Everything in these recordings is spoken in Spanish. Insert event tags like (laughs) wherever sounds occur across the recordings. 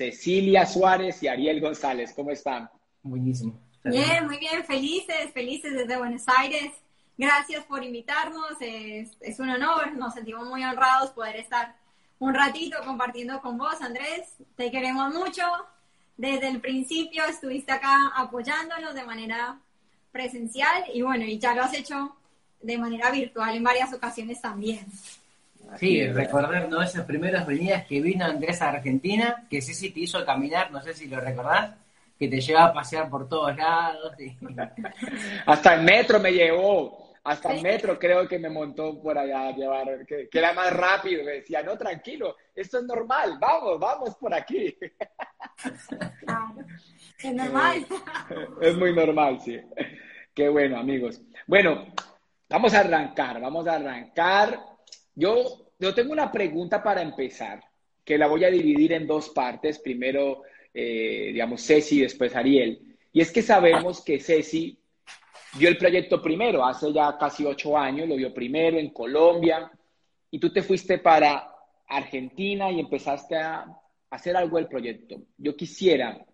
Cecilia Suárez y Ariel González. ¿Cómo están? Buenísimo. Bien, muy bien, felices, felices desde Buenos Aires. Gracias por invitarnos, es, es un honor, nos sentimos muy honrados poder estar un ratito compartiendo con vos, Andrés. Te queremos mucho. Desde el principio estuviste acá apoyándonos de manera presencial y bueno, y ya lo has hecho de manera virtual en varias ocasiones también. Sí, recordar ¿no? esas primeras venidas que vino Andrés a Argentina, que sí, sí te hizo caminar, no sé si lo recordás, que te llevaba a pasear por todos lados. (laughs) Hasta el metro me llevó, hasta el metro creo que me montó por allá a llevar, que, era más rápido, me decía, no, tranquilo, esto es normal, vamos, vamos por aquí. (laughs) es normal. (laughs) Es muy normal, sí. Qué bueno, amigos. Bueno, vamos a arrancar, vamos a arrancar yo, yo tengo una pregunta para empezar, que la voy a dividir en dos partes. Primero, eh, digamos, Ceci después Ariel. Y es que sabemos que Ceci vio el proyecto primero, hace ya casi ocho años, lo vio primero en Colombia, y tú te fuiste para Argentina y empezaste a hacer algo del proyecto. Yo quisiera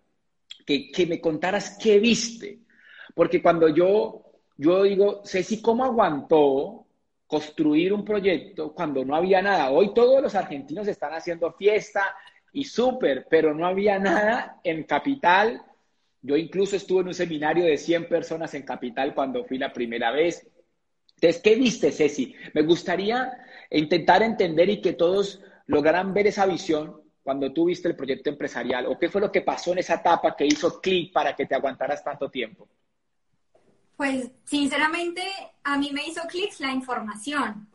que, que me contaras qué viste, porque cuando yo, yo digo, Ceci, ¿cómo aguantó construir un proyecto cuando no había nada. Hoy todos los argentinos están haciendo fiesta y súper, pero no había nada en Capital. Yo incluso estuve en un seminario de 100 personas en Capital cuando fui la primera vez. Entonces, ¿qué viste, Ceci? Me gustaría intentar entender y que todos lograran ver esa visión cuando tú viste el proyecto empresarial o qué fue lo que pasó en esa etapa que hizo clic para que te aguantaras tanto tiempo. Pues sinceramente a mí me hizo clics la información.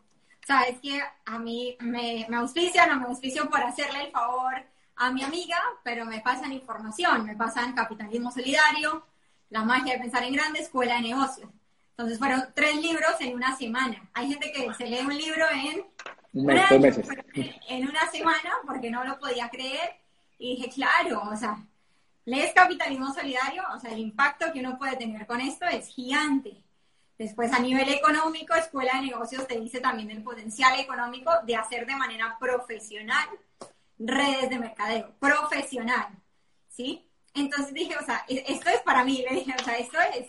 Sabes que a mí me, me auspician o me auspicio por hacerle el favor a mi amiga, pero me pasan información, me pasan capitalismo solidario, la magia de pensar en grande, escuela de negocios. Entonces fueron tres libros en una semana. Hay gente que se lee un libro en, en una semana porque no lo podía creer. Y dije, claro, o sea, lees capitalismo solidario, o sea, el impacto que uno puede tener con esto es gigante. Después, a nivel económico, Escuela de Negocios te dice también el potencial económico de hacer de manera profesional redes de mercadeo, profesional, ¿sí? Entonces dije, o sea, e-, esto es para mí, le dije, o sea, esto es,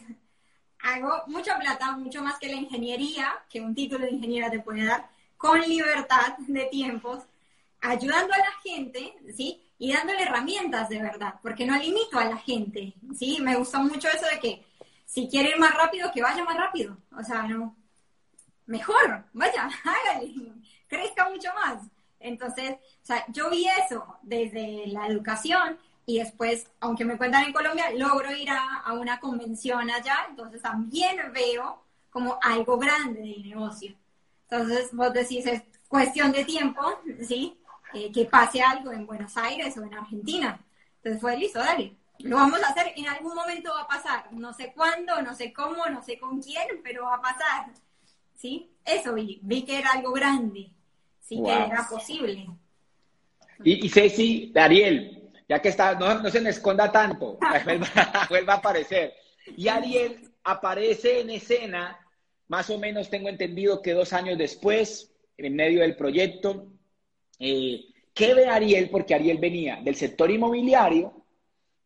hago mucha plata, mucho más que la ingeniería, que un título de ingeniera te puede dar, con libertad de tiempos, ayudando a la gente, ¿sí? Y dándole herramientas de verdad, porque no limito a la gente, ¿sí? Me gustó mucho eso de que si quiere ir más rápido, que vaya más rápido, o sea, no, mejor, vaya, (laughs) hágale, crezca mucho más. Entonces, o sea, yo vi eso desde la educación y después, aunque me cuentan en Colombia, logro ir a, a una convención allá, entonces también veo como algo grande de negocio. Entonces, vos decís, es cuestión de tiempo, ¿sí? Eh, que pase algo en Buenos Aires o en Argentina. Entonces fue listo, dale. Lo vamos a hacer, en algún momento va a pasar. No sé cuándo, no sé cómo, no sé con quién, pero va a pasar. ¿Sí? Eso vi, vi que era algo grande, sí que era posible. Y, y Ceci, Ariel, ya que está, no, no se me esconda tanto, (laughs) vuelva a aparecer. Y Ariel aparece en escena, más o menos tengo entendido que dos años después, en medio del proyecto, eh, ¿Qué ve Ariel? Porque Ariel venía del sector inmobiliario,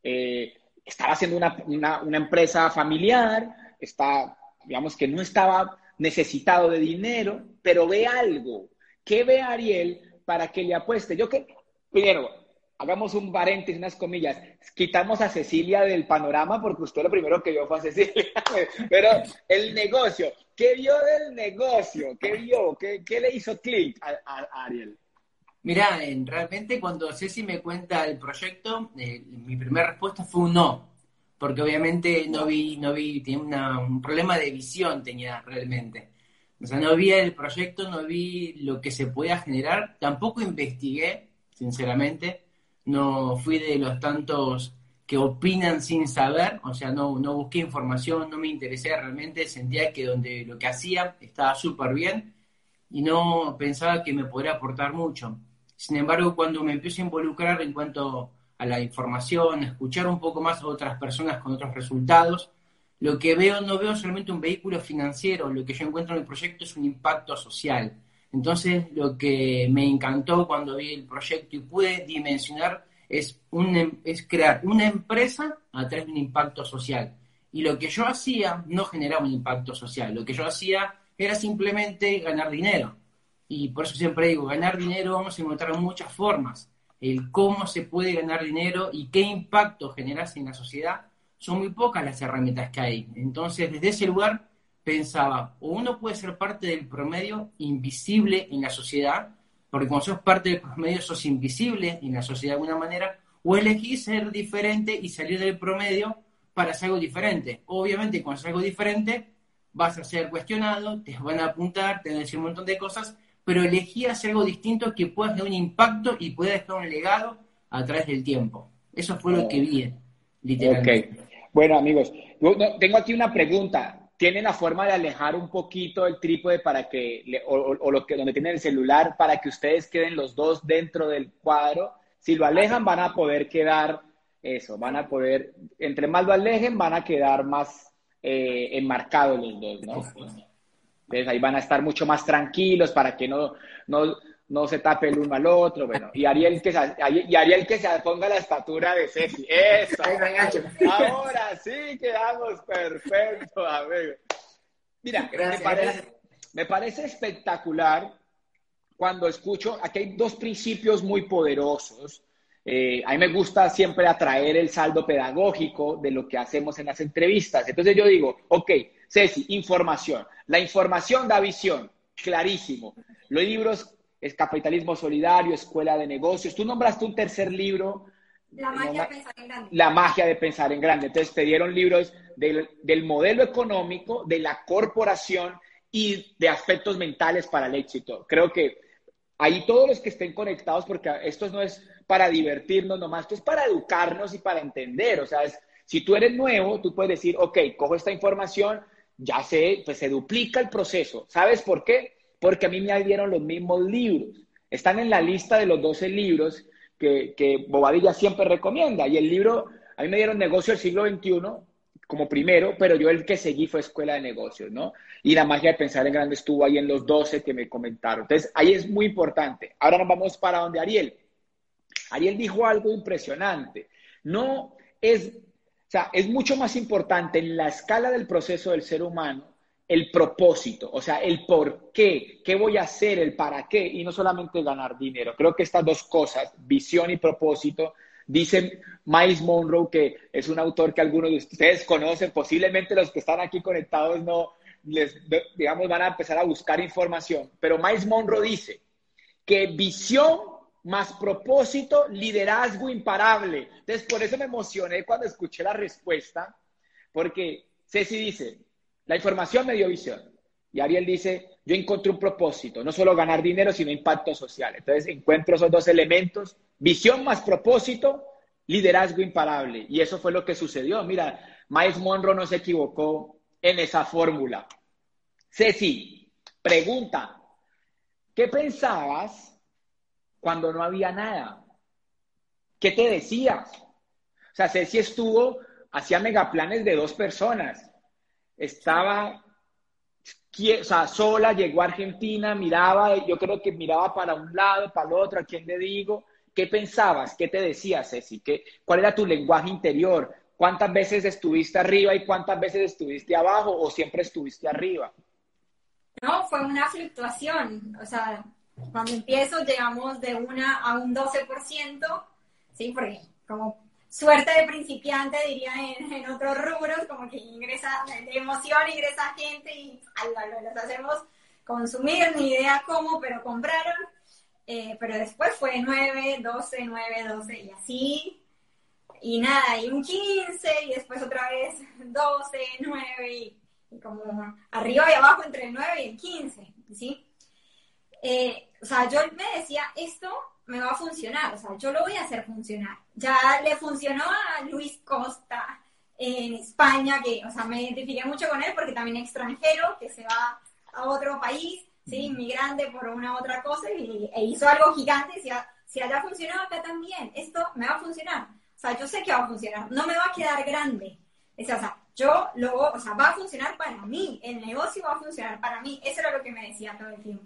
eh, estaba haciendo una, empresa familiar, está, digamos que no estaba necesitado de dinero, pero ve algo. ¿Qué ve Ariel para que le apueste? Yo que, primero, hagamos un paréntesis, unas comillas, quitamos a Cecilia del panorama porque usted lo primero que vio fue a Cecilia, (laughs) pero el negocio, ¿qué vio del negocio? ¿Qué vio? ¿Qué, le hizo clic a Ariel? Mira, realmente cuando Ceci me cuenta el proyecto, eh, mi primera respuesta fue un no, porque obviamente no vi, no vi, tenía un problema de visión tenía realmente. O sea, no vi el proyecto, no vi lo que se podía generar, tampoco investigué, sinceramente, no fui de los tantos que opinan sin saber, o sea, no, no busqué información, no me interesé realmente, sentía que donde lo que hacía estaba súper bien y no pensaba que me podría aportar mucho. Sin embargo, cuando me empiezo a involucrar en cuanto a la información, escuchar un poco más a otras personas con otros resultados, lo que veo no veo solamente un vehículo financiero, lo que yo encuentro en el proyecto es un impacto social. Entonces, lo que me encantó cuando vi el proyecto y pude dimensionar es, em, es crear una empresa a través de un impacto social. Y lo que yo hacía no generaba un impacto social, lo que yo hacía era simplemente ganar dinero. Y por eso siempre digo, ganar dinero vamos a encontrar muchas formas. El cómo se puede ganar dinero y qué impacto generas en la sociedad, son muy pocas las herramientas que hay. Entonces, desde ese lugar pensaba, o uno puede ser parte del promedio invisible en la sociedad, porque cuando sos parte del promedio sos invisible en la sociedad de alguna manera, o elegís ser diferente y salir del promedio para hacer algo diferente. Obviamente, cuando haces algo diferente, vas a ser cuestionado, te van a apuntar, te van a decir un montón de cosas, pero elegí hacer algo distinto que pueda tener un impacto y pueda dejar un legado a través del tiempo. Eso fue lo que vi, literalmente. Ok. Bueno, amigos, tengo aquí una pregunta tienen la forma de alejar un poquito el trípode para que, o, lo que, donde tienen el celular, para que ustedes queden los dos dentro del cuadro. Si lo alejan, van a poder quedar, eso, van a poder, entre más lo alejen, van a quedar más eh, enmarcados los dos, ¿no? Entonces ahí van a estar mucho más tranquilos para que no, no, no se tape el uno al otro, bueno, y Ariel que se, y Ariel que se ponga la estatura de Ceci, eso, ahora sí quedamos perfectos, amigo. Mira, me, parece, me parece espectacular cuando escucho, aquí hay dos principios muy poderosos, eh, a mí me gusta siempre atraer el saldo pedagógico de lo que hacemos en las entrevistas. Entonces yo digo, ok, Ceci, información. La información da visión, clarísimo. Los libros es Capitalismo Solidario, Escuela de Negocios. Tú nombraste un tercer libro. La magia de pensar en grande. La magia de pensar en grande. Entonces te dieron libros del, del modelo económico, de la corporación y de aspectos mentales para el éxito. Creo que ahí todos los que estén conectados, porque esto no es para divertirnos nomás, esto es para educarnos y para entender. O sea, es, si tú eres nuevo, tú puedes decir, ok, cojo esta información, ya sé, pues se duplica el proceso. ¿Sabes por qué? porque a mí me dieron los mismos libros. Están en la lista de los 12 libros que, que Bobadilla siempre recomienda. Y el libro, a mí me dieron Negocio del siglo XXI como primero, pero yo el que seguí fue Escuela de Negocios, ¿no? Y la magia de pensar en grande estuvo ahí en los 12 que me comentaron. Entonces, ahí es muy importante. Ahora nos vamos para donde Ariel. Ariel dijo algo impresionante. No es, o sea, es mucho más importante en la escala del proceso del ser humano el propósito, o sea, el por qué, qué voy a hacer, el para qué, y no solamente ganar dinero. Creo que estas dos cosas, visión y propósito, dice Miles Monroe, que es un autor que algunos de ustedes conocen, posiblemente los que están aquí conectados no, les, digamos, van a empezar a buscar información, pero Miles Monroe dice que visión más propósito, liderazgo imparable. Entonces, por eso me emocioné cuando escuché la respuesta, porque Ceci dice, la información me dio visión. Y Ariel dice, yo encontré un propósito, no solo ganar dinero, sino impacto social. Entonces encuentro esos dos elementos, visión más propósito, liderazgo imparable. Y eso fue lo que sucedió. Mira, Miles Monroe no se equivocó en esa fórmula. Ceci, pregunta, ¿qué pensabas cuando no había nada? ¿Qué te decías? O sea, Ceci estuvo, hacía megaplanes de dos personas estaba o sea, sola, llegó a Argentina, miraba, yo creo que miraba para un lado, para el otro, a quién le digo, ¿qué pensabas? ¿Qué te decías, Ceci? ¿Qué, ¿Cuál era tu lenguaje interior? ¿Cuántas veces estuviste arriba y cuántas veces estuviste abajo o siempre estuviste arriba? No, fue una fluctuación, o sea, cuando empiezo llegamos de una a un 12%, ¿sí? Porque como suerte de principiante, diría en, otros rubros, como que ingresa, de emoción ingresa gente y los hacemos consumir, ni idea cómo, pero compraron. Eh, pero después fue 9, 12, 9, 12 y así. Y nada, y un 15 y después otra vez 12, 9 y, como arriba y abajo entre el 9 y el 15, ¿sí? Eh, o sea, yo me decía, esto me va a funcionar, o sea, yo lo voy a hacer funcionar. Ya le funcionó a Luis Costa en España, que, o sea, me identifiqué mucho con él porque también extranjero, que se va a otro país, ¿sí? Inmigrante por una u otra cosa, y, e hizo algo gigante, si, si allá funcionó, acá también, esto me va a funcionar. O sea, yo sé que va a funcionar, no me va a quedar grande. O sea, yo lo, o sea, va a funcionar para mí, el negocio va a funcionar para mí. Eso era lo que me decía todo el tiempo.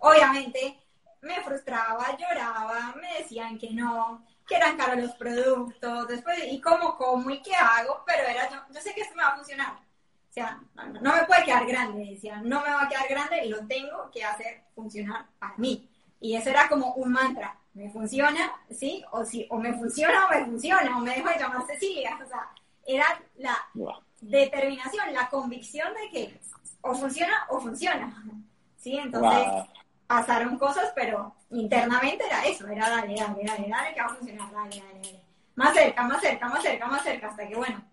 Obviamente, me frustraba, lloraba, me decían que no, que eran caros los productos, después, ¿y cómo como y qué hago? Pero era, yo, yo sé que esto me va a funcionar. O sea, no, me puede quedar grande, decía, no me va a quedar grande y lo tengo que hacer funcionar para mí. Y eso era como un mantra, me funciona, ¿sí? O, si, o me funciona o me funciona, o me dejo de llamar Cecilia. O sea, era la determinación, la convicción de que o funciona o funciona. ¿Sí? Entonces pasaron cosas, pero internamente era eso, era dale, dale, dale, dale, que va a funcionar, dale, dale, dale. Más cerca, más cerca, más cerca, más cerca, hasta que bueno.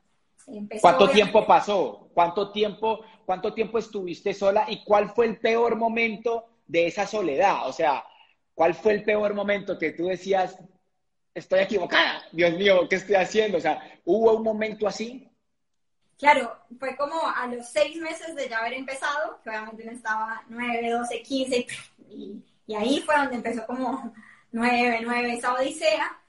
Empezó ¿Cuánto tiempo pasó? ¿Cuánto tiempo, ¿Cuánto tiempo estuviste sola y cuál fue el peor momento de esa soledad? O sea, ¿cuál fue el peor momento que tú decías, estoy equivocada, Dios mío, ¿qué estoy haciendo? O sea, ¿hubo un momento así? Claro, fue como a los seis meses de ya haber empezado, que obviamente no estaba nueve, doce, quince, y, ahí fue donde empezó como nueve, nueve, esa odisea,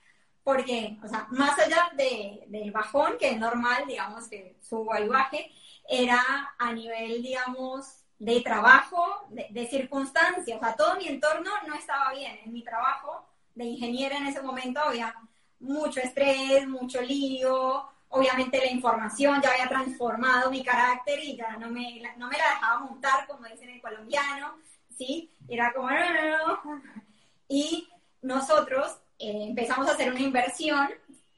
porque, o sea, más allá de, del bajón, que es normal, digamos, que subo y baje, era a nivel, digamos, de trabajo, de, de circunstancias, o sea, todo mi entorno no estaba bien. En mi trabajo de ingeniera en ese momento había mucho estrés, mucho lío, obviamente la información ya había transformado mi carácter y ya no me, no me la dejaba montar, como dicen en colombiano, ¿sí? Era como, no, no, no. Y nosotros eh, empezamos a hacer una inversión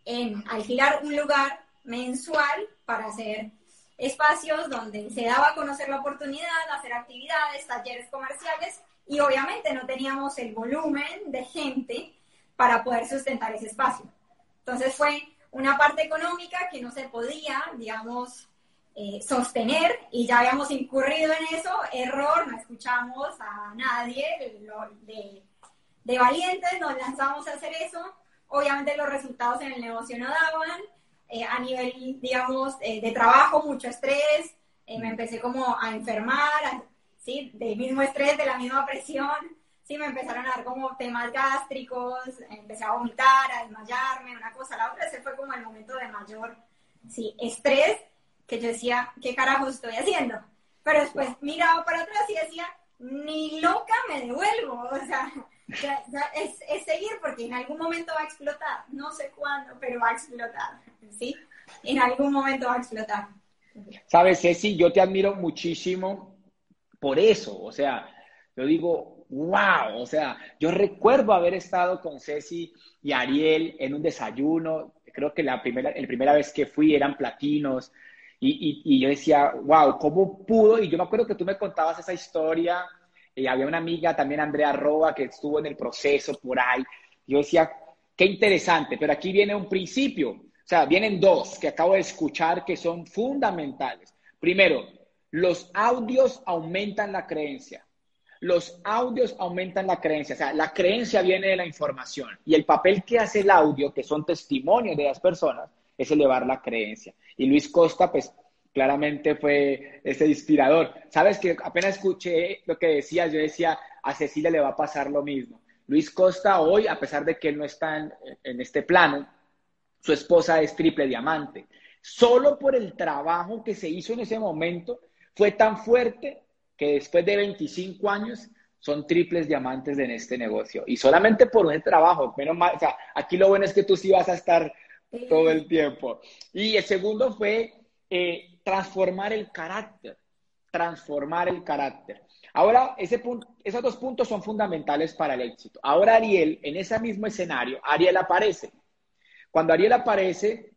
en alquilar un lugar mensual para hacer espacios donde se daba a conocer la oportunidad, hacer actividades, talleres comerciales y obviamente no teníamos el volumen de gente para poder sustentar ese espacio. Entonces fue una parte económica que no se podía, digamos, eh, sostener y ya habíamos incurrido en eso, error, no escuchamos a nadie de, de, valientes, nos lanzamos a hacer eso, obviamente los resultados en el negocio no daban, eh, a nivel, digamos, eh, de trabajo, mucho estrés, me empecé como a enfermar, ¿sí? Del mismo estrés, de la misma presión, sí, me empezaron a dar como temas gástricos, empecé a vomitar, a desmayarme, una cosa, la otra, ese fue como el momento de mayor, sí, estrés, que yo decía, ¿qué carajo estoy haciendo? Pero después miraba para atrás y decía, ni loca me devuelvo, o sea, es, es, seguir porque en algún momento va a explotar, no sé cuándo, pero va a explotar, ¿sí? En algún momento va a explotar. Sabes, Ceci, yo te admiro muchísimo por eso, o sea, yo digo, wow, o sea, yo recuerdo haber estado con Ceci y Ariel en un desayuno, creo que la primera, la primera vez que fui eran platinos, y, y, yo decía, wow, ¿cómo pudo? Y yo me acuerdo que tú me contabas esa historia, y había una amiga también, Andrea Roa, que estuvo en el proceso por ahí, yo decía, qué interesante, pero aquí viene un principio, o sea, vienen dos que acabo de escuchar que son fundamentales. Primero, los audios aumentan la creencia los audios aumentan la creencia, o sea, la creencia viene de la información y el papel que hace el audio, que son testimonios de las personas, es elevar la creencia. Y Luis Costa, pues claramente fue ese inspirador. Sabes que apenas escuché lo que decía, yo decía, a Cecilia le va a pasar lo mismo. Luis Costa hoy, a pesar de que él no está en, en este plano, su esposa es triple diamante. Solo por el trabajo que se hizo en ese momento fue tan fuerte que después de 25 años son triples diamantes en este negocio. Y solamente por ese trabajo, menos mal, o sea, aquí lo bueno es que tú sí vas a estar todo el tiempo. Y el segundo fue eh, transformar el carácter, transformar el carácter. Ahora, ese esos dos puntos son fundamentales para el éxito. Ahora Ariel, en ese mismo escenario, Ariel aparece. Cuando Ariel aparece,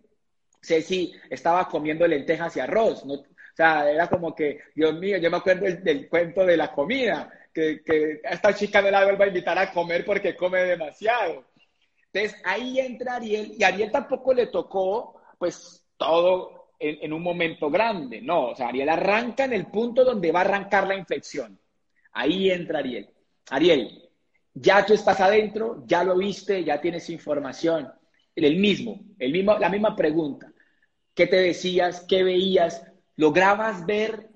Ceci estaba comiendo lentejas y arroz, o sea, era como que, Dios mío, yo me acuerdo del, cuento de la comida, que, que, esta chica no la vuelva a invitar a comer porque come demasiado. Entonces ahí entra Ariel y Ariel tampoco le tocó pues todo en, en, un momento grande, no, o sea, Ariel arranca en el punto donde va a arrancar la inflexión. Ahí entra Ariel. Ariel, ya tú estás adentro, ya lo viste, ya tienes información. El mismo, el mismo, la misma pregunta. ¿Qué te decías? ¿Qué veías? ¿Lograbas ver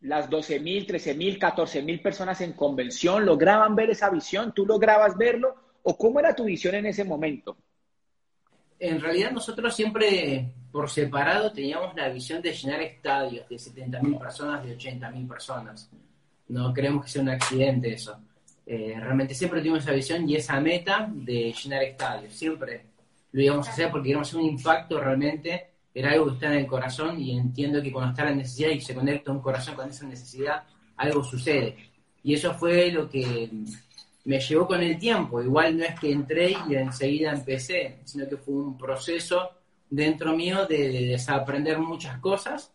las 12.000, 13.000, 14.000 personas en convención? ¿Lograban ver esa visión? ¿Tú lograbas verlo? ¿O cómo era tu visión en ese momento? En realidad nosotros siempre por separado teníamos la visión de llenar estadios de 70.000 personas, de 80.000 personas. No creemos que sea un accidente eso. Eh, realmente siempre tuvimos esa visión y esa meta de llenar estadios, siempre. lo íbamos a hacer porque queríamos hacer un impacto realmente, era algo que está en el corazón y entiendo que cuando está la necesidad y se conecta un corazón con esa necesidad, algo sucede. Y eso fue lo que me llevó con el tiempo. Igual no es que entré y enseguida empecé, sino que fue un proceso dentro mío de, desaprender muchas cosas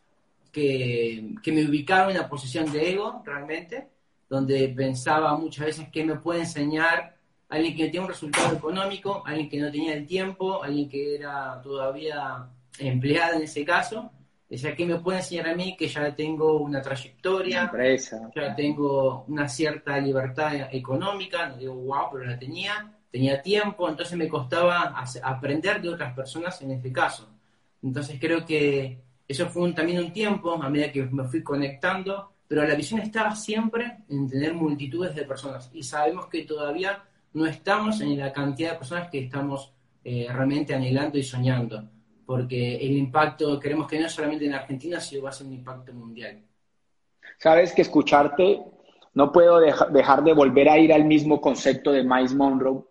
que, que, me ubicaba en una posición de ego realmente, donde pensaba muchas veces que me puede enseñar alguien que tiene un resultado económico, alguien que no tenía el tiempo, alguien que era todavía empleada en ese caso, decía, ¿qué me puede enseñar a mí que ya tengo una trayectoria, empresa. ya tengo una cierta libertad económica? No digo, wow, pero la tenía, tenía tiempo, entonces me costaba aprender de otras personas en este caso. Entonces creo que eso fue también un tiempo a medida que me fui conectando, pero la visión estaba siempre en tener multitudes de personas y sabemos que todavía no estamos en la cantidad de personas que estamos eh, realmente anhelando y soñando, porque el impacto, queremos que no solamente en Argentina, sino va a ser un impacto mundial. Sabes que escucharte, no puedo dejar de volver a ir al mismo concepto de Miles Monroe,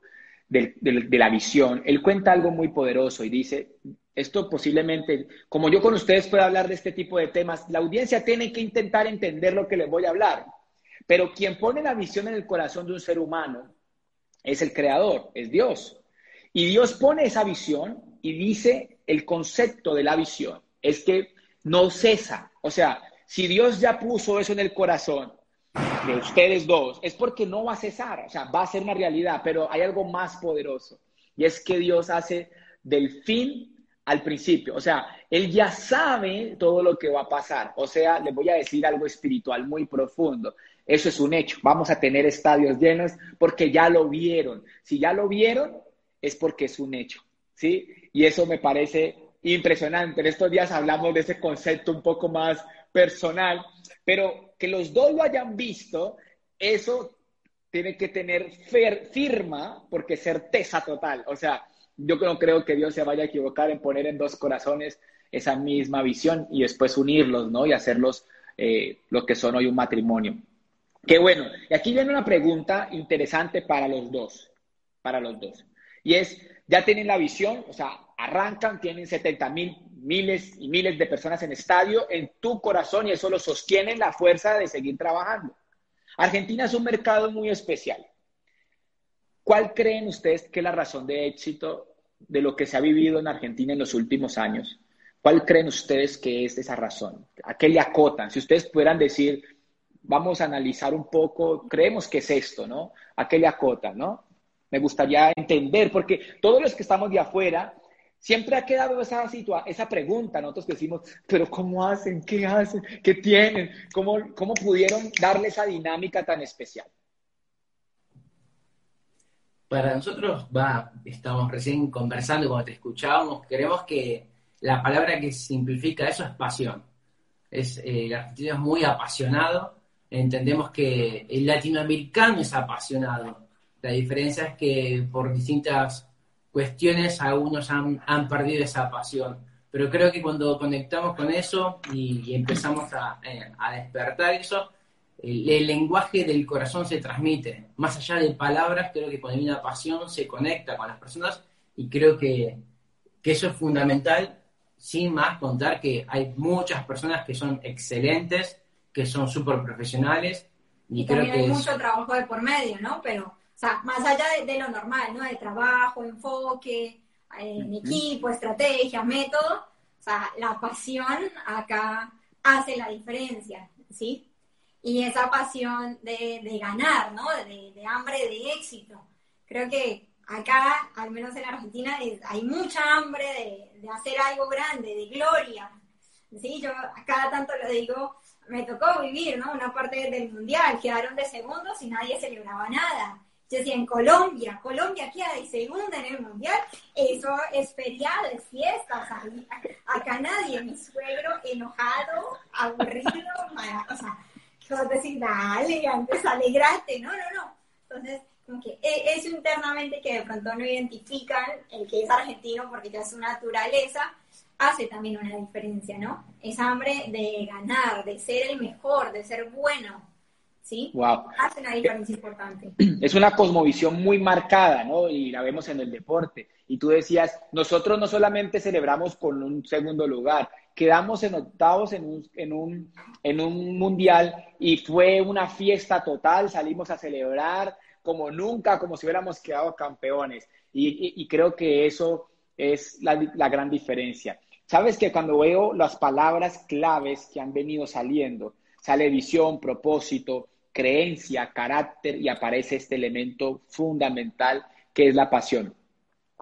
de, de la visión. Él cuenta algo muy poderoso y dice, esto posiblemente, como yo con ustedes puedo hablar de este tipo de temas, la audiencia tiene que intentar entender lo que les voy a hablar. Pero quien pone la visión en el corazón de un ser humano es el creador, es Dios. Y Dios pone esa visión y dice el concepto de la visión, es que no cesa. O sea, si Dios ya puso eso en el corazón de ustedes dos, es porque no va a cesar, o sea, va a ser una realidad, pero hay algo más poderoso. Y es que Dios hace del fin al principio. O sea, Él ya sabe todo lo que va a pasar. O sea, les voy a decir algo espiritual muy profundo. Eso es un hecho. Vamos a tener estadios llenos porque ya lo vieron. Si ya lo vieron, es porque es un hecho. ¿Sí? Y eso me parece impresionante. En estos días hablamos de ese concepto un poco más personal, pero que los dos lo hayan visto, eso tiene que tener firma porque certeza total. O sea, yo no creo que Dios se vaya a equivocar en poner en dos corazones esa misma visión y después unirlos, ¿no? Y hacerlos eh, lo que son hoy un matrimonio. Qué bueno. Y aquí viene una pregunta interesante para los dos, para los dos. Y es, ya tienen la visión, o sea, arrancan, tienen 70 mil, miles y miles de personas en estadio, en tu corazón, y eso lo sostiene la fuerza de seguir trabajando. Argentina es un mercado muy especial. ¿Cuál creen ustedes que es la razón de éxito de lo que se ha vivido en Argentina en los últimos años? ¿Cuál creen ustedes que es esa razón? ¿A qué le acotan? Si ustedes pudieran decir, vamos a analizar un poco, creemos que es esto, ¿no? ¿A qué le acotan, no? Me gustaría entender, porque todos los que estamos de afuera, siempre ha quedado esa, esa pregunta, nosotros decimos, pero ¿cómo hacen? ¿Qué hacen? ¿Qué tienen? ¿Cómo, cómo pudieron darle esa dinámica tan especial? Para nosotros, va, estamos recién conversando, cuando te escuchábamos, queremos que la palabra que simplifica eso es pasión. Es, eh, el argentino es muy apasionado entendemos que el latinoamericano es apasionado. La diferencia es que por distintas cuestiones algunos han, han perdido esa pasión. Pero creo que cuando conectamos con eso y, empezamos a, eh, a, despertar eso, el, lenguaje del corazón se transmite. Más allá de palabras, creo que cuando hay una pasión se conecta con las personas y creo que, que eso es fundamental. Sin más contar que hay muchas personas que son excelentes que son súper profesionales. Y, creo que hay mucho trabajo de por medio, ¿no? Pero, sea, más allá de, lo normal, ¿no? De trabajo, enfoque, en equipo, estrategia, método, o sea, la pasión acá hace la diferencia, ¿sí? Y esa pasión de, de ganar, ¿no? De, de, hambre de éxito. Creo que acá, al menos en Argentina, hay mucha hambre de, de hacer algo grande, de gloria. Sí, yo cada tanto lo digo, me tocó vivir, ¿no? Una parte del mundial, quedaron de segundos y nadie celebraba nada. Yo decía, en Colombia, Colombia queda de segunda en el mundial, eso es feriado, es fiesta, o sea, acá nadie, mi suegro enojado, aburrido, (laughs) o sea, yo decir, dale, antes alegrate, no, no, no. Entonces, como que e, eso internamente que de pronto no identifican el que es argentino porque ya su naturaleza, hace también una diferencia, ¿no? Esa hambre de ganar, de ser el mejor, de ser bueno, ¿sí? Wow. Hace una diferencia importante. (clears throat) Es una cosmovisión muy marcada, ¿no? Y la vemos en el deporte. Y tú decías, nosotros no solamente celebramos con un segundo lugar, quedamos en octavos en un, en un, en un mundial y fue una fiesta total, salimos a celebrar como nunca, como si hubiéramos quedado campeones. Y, y, y creo que eso es la, la gran diferencia. Sabes que cuando veo las palabras claves que han venido saliendo, sale visión, propósito, creencia, carácter y aparece este elemento fundamental que es la pasión.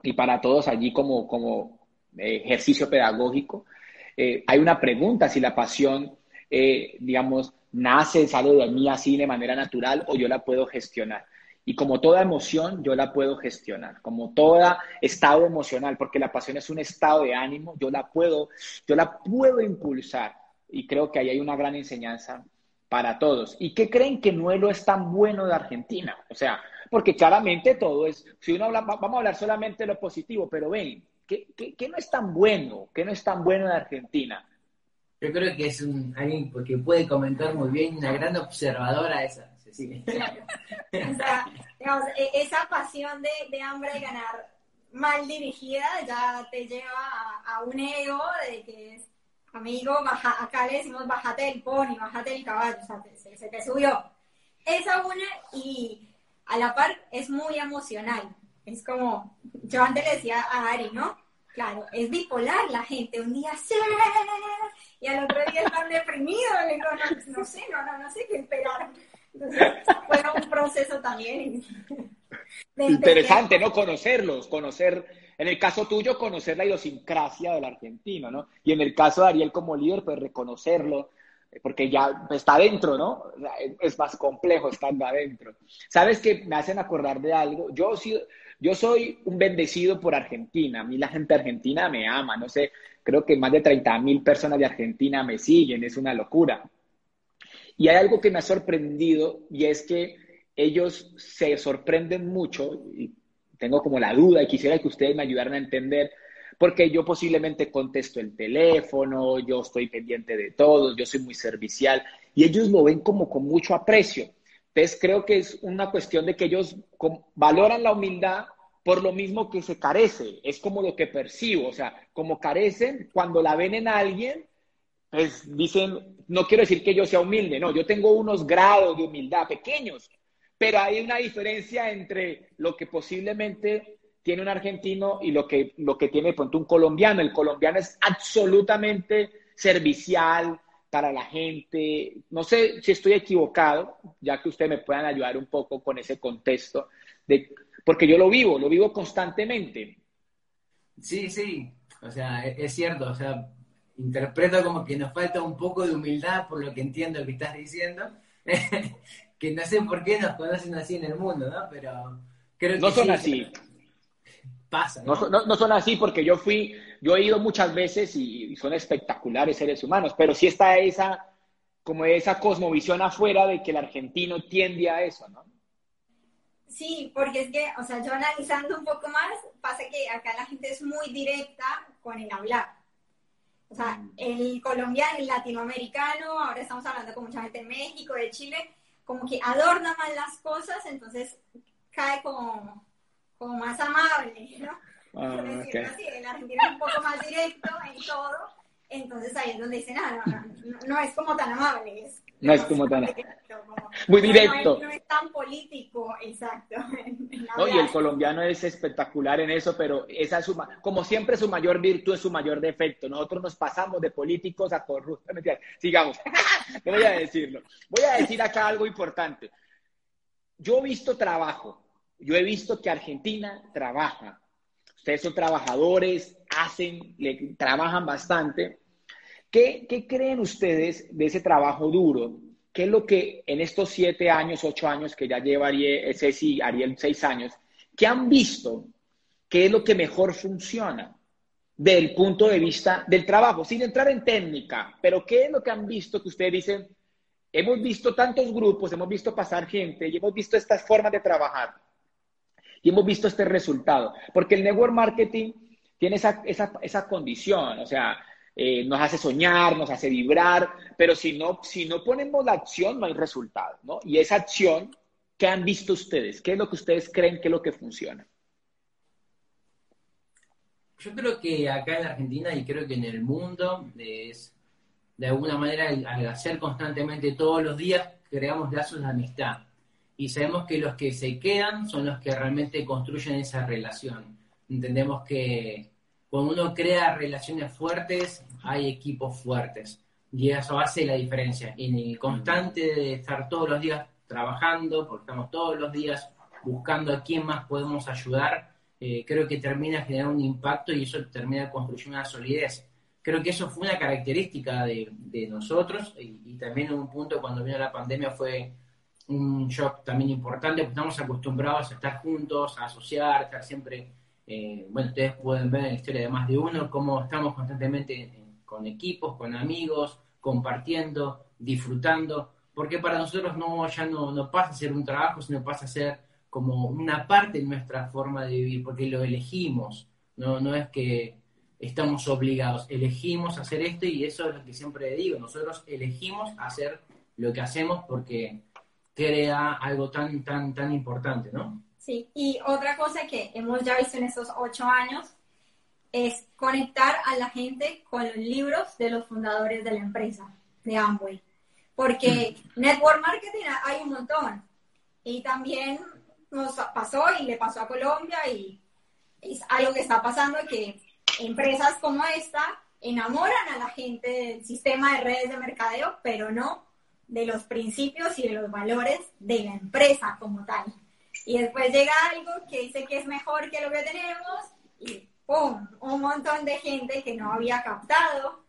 Y para todos allí como, como eh, ejercicio pedagógico, eh, hay una pregunta si la pasión, eh, digamos, nace, sale de mí así de manera natural o yo la puedo gestionar. Y como toda emoción, yo la puedo gestionar, como todo estado emocional, porque la pasión es un estado de ánimo, yo la puedo, yo la puedo impulsar. Y creo que ahí hay una gran enseñanza para todos. ¿Y qué creen que no es tan bueno de Argentina? O sea, porque claramente todo es, si uno habla, vamos a hablar solamente de lo positivo, pero ven, ¿qué, qué, qué no es tan bueno? ¿Qué no es tan bueno de Argentina? Yo creo que es un, alguien que puede comentar muy bien, una gran observadora esa, Cecilia. (laughs) esa, digamos, e, esa pasión de, de, hambre de ganar mal dirigida ya te lleva a, a un ego de que es amigo, baja, acá le decimos bájate del pony, bájate del caballo, o sea, se, se, te subió. Esa una y a la par es muy emocional. Es como, yo antes le decía a Ari, ¿no? Claro, es bipolar la gente, un día sí, y al otro día están deprimidos, digo, no, no sé, no, no, no sé qué esperar. Entonces, fue un proceso también. (laughs) Interesante, ¿no? Conocerlos, conocer en el caso tuyo, conocer la idiosincrasia del argentino, ¿no? Y en el caso de Ariel como líder, pues reconocerlo, porque ya está adentro, ¿no? Es más complejo estando adentro. ¿Sabes qué? Me hacen acordar de algo. Yo, yo soy un bendecido por Argentina. A mí la gente argentina me ama. No sé, creo que más de 30 mil personas de Argentina me siguen. Es una locura. Y hay algo que me ha sorprendido y es que ellos se sorprenden mucho, tengo como la duda y quisiera que ustedes me ayudaran a entender, porque yo posiblemente contesto el teléfono, yo estoy pendiente de todos, yo soy muy servicial y ellos lo ven como con mucho aprecio. Entonces creo que es una cuestión de que ellos valoran la humildad por lo mismo que se carece, es como lo que percibo, o sea, como carecen, cuando la ven en alguien, pues dicen, no quiero decir que yo sea humilde, no, yo tengo unos grados de humildad pequeños, pero hay una diferencia entre lo que posiblemente tiene un argentino y lo que, lo que tiene de pronto un colombiano. El colombiano es absolutamente servicial para la gente. No sé si estoy equivocado, ya que ustedes me puedan ayudar un poco con ese contexto, de, porque yo lo vivo, lo vivo constantemente. Sí, sí, o sea, es, es cierto, o sea, interpreto como que nos falta un poco de humildad por lo que entiendo que estás diciendo. (laughs) que no sé por qué nos conocen así en el mundo, ¿no? Pero creo que no son sí, así. Pasa. ¿no? No, no, no, son así porque yo fui, yo he ido muchas veces y, y, son espectaculares seres humanos, pero sí está esa, como esa cosmovisión afuera de que el argentino tiende a eso, ¿no? Sí, porque es que, o sea, yo analizando un poco más, pasa que acá la gente es muy directa con el hablar. O sea, el colombiano, el latinoamericano, ahora estamos hablando con mucha gente de México, de Chile, como que adorna más las cosas, entonces cae como, como más amable, ¿no? Ah, Por decirlo okay. así, el argentino es un poco más directo en todo, entonces ahí es donde dicen, ah, no, no es como tan amable, es, No es como tan- Muy directo. No, es, tan político, exacto. (laughs) No, y el colombiano es espectacular en eso, pero esa es su, ma- como siempre su mayor virtud es su mayor defecto. Nosotros nos pasamos de políticos a corruptos. (laughs) Sigamos. (laughs) No voy a decirlo. Voy a decir acá algo importante. Yo he visto trabajo. Yo he visto que Argentina trabaja. Ustedes son trabajadores, hacen, le, trabajan bastante. ¿Qué, ¿Qué creen ustedes de ese trabajo duro? ¿Qué es lo que en estos siete años, ocho años que ya lleva Ariel, Ceci, Ariel seis años, que han visto qué es lo que mejor funciona del punto de vista del trabajo, sin entrar en técnica, pero qué es lo que han visto que ustedes dicen, hemos visto tantos grupos, hemos visto pasar gente y hemos visto estas formas de trabajar y hemos visto este resultado, porque el network marketing tiene esa, esa, esa condición, o sea, eh, nos hace soñar, nos hace vibrar, pero si no, si no ponemos la acción, no hay resultado, ¿no? Y esa acción, ¿qué han visto ustedes? ¿Qué es lo que ustedes creen que es lo que funciona? Yo creo que acá en Argentina y creo que en el mundo es, de alguna manera, al hacer constantemente todos los días, creamos lazos de amistad. Y sabemos que los que se quedan son los que realmente construyen esa relación. Entendemos que cuando uno crea relaciones fuertes, hay equipos fuertes. Y eso hace la diferencia. En el constante de estar todos los días trabajando, porque estamos todos los días buscando a quién más podemos ayudar, eh, creo que termina generando un impacto y eso termina construyendo una solidez. Creo que eso fue una característica de, nosotros y, también en un punto cuando vino la pandemia fue un shock también importante, porque estamos acostumbrados a estar juntos, a asociar, estar siempre eh, bueno, ustedes pueden ver en la historia de más de uno cómo estamos constantemente con equipos, con amigos, compartiendo, disfrutando, porque para nosotros no, ya no, no pasa a ser un trabajo, sino pasa a ser como una parte de nuestra forma de vivir, porque lo elegimos, no, no es que estamos obligados, elegimos hacer esto y eso es lo que siempre digo, nosotros elegimos hacer lo que hacemos porque crea algo tan, tan, tan importante, ¿no? Sí, y otra cosa que hemos ya visto en estos ocho años es conectar a la gente con los libros de los fundadores de la empresa, de Amway. Porque mm. network marketing hay un montón. Y también nos pasó y le pasó a Colombia y es algo que está pasando que empresas como esta enamoran a la gente del sistema de redes de mercadeo, pero no de los principios y de los valores de la empresa como tal. Y después llega algo que dice que es mejor que lo que tenemos y ¡pum! Un montón de gente que no había captado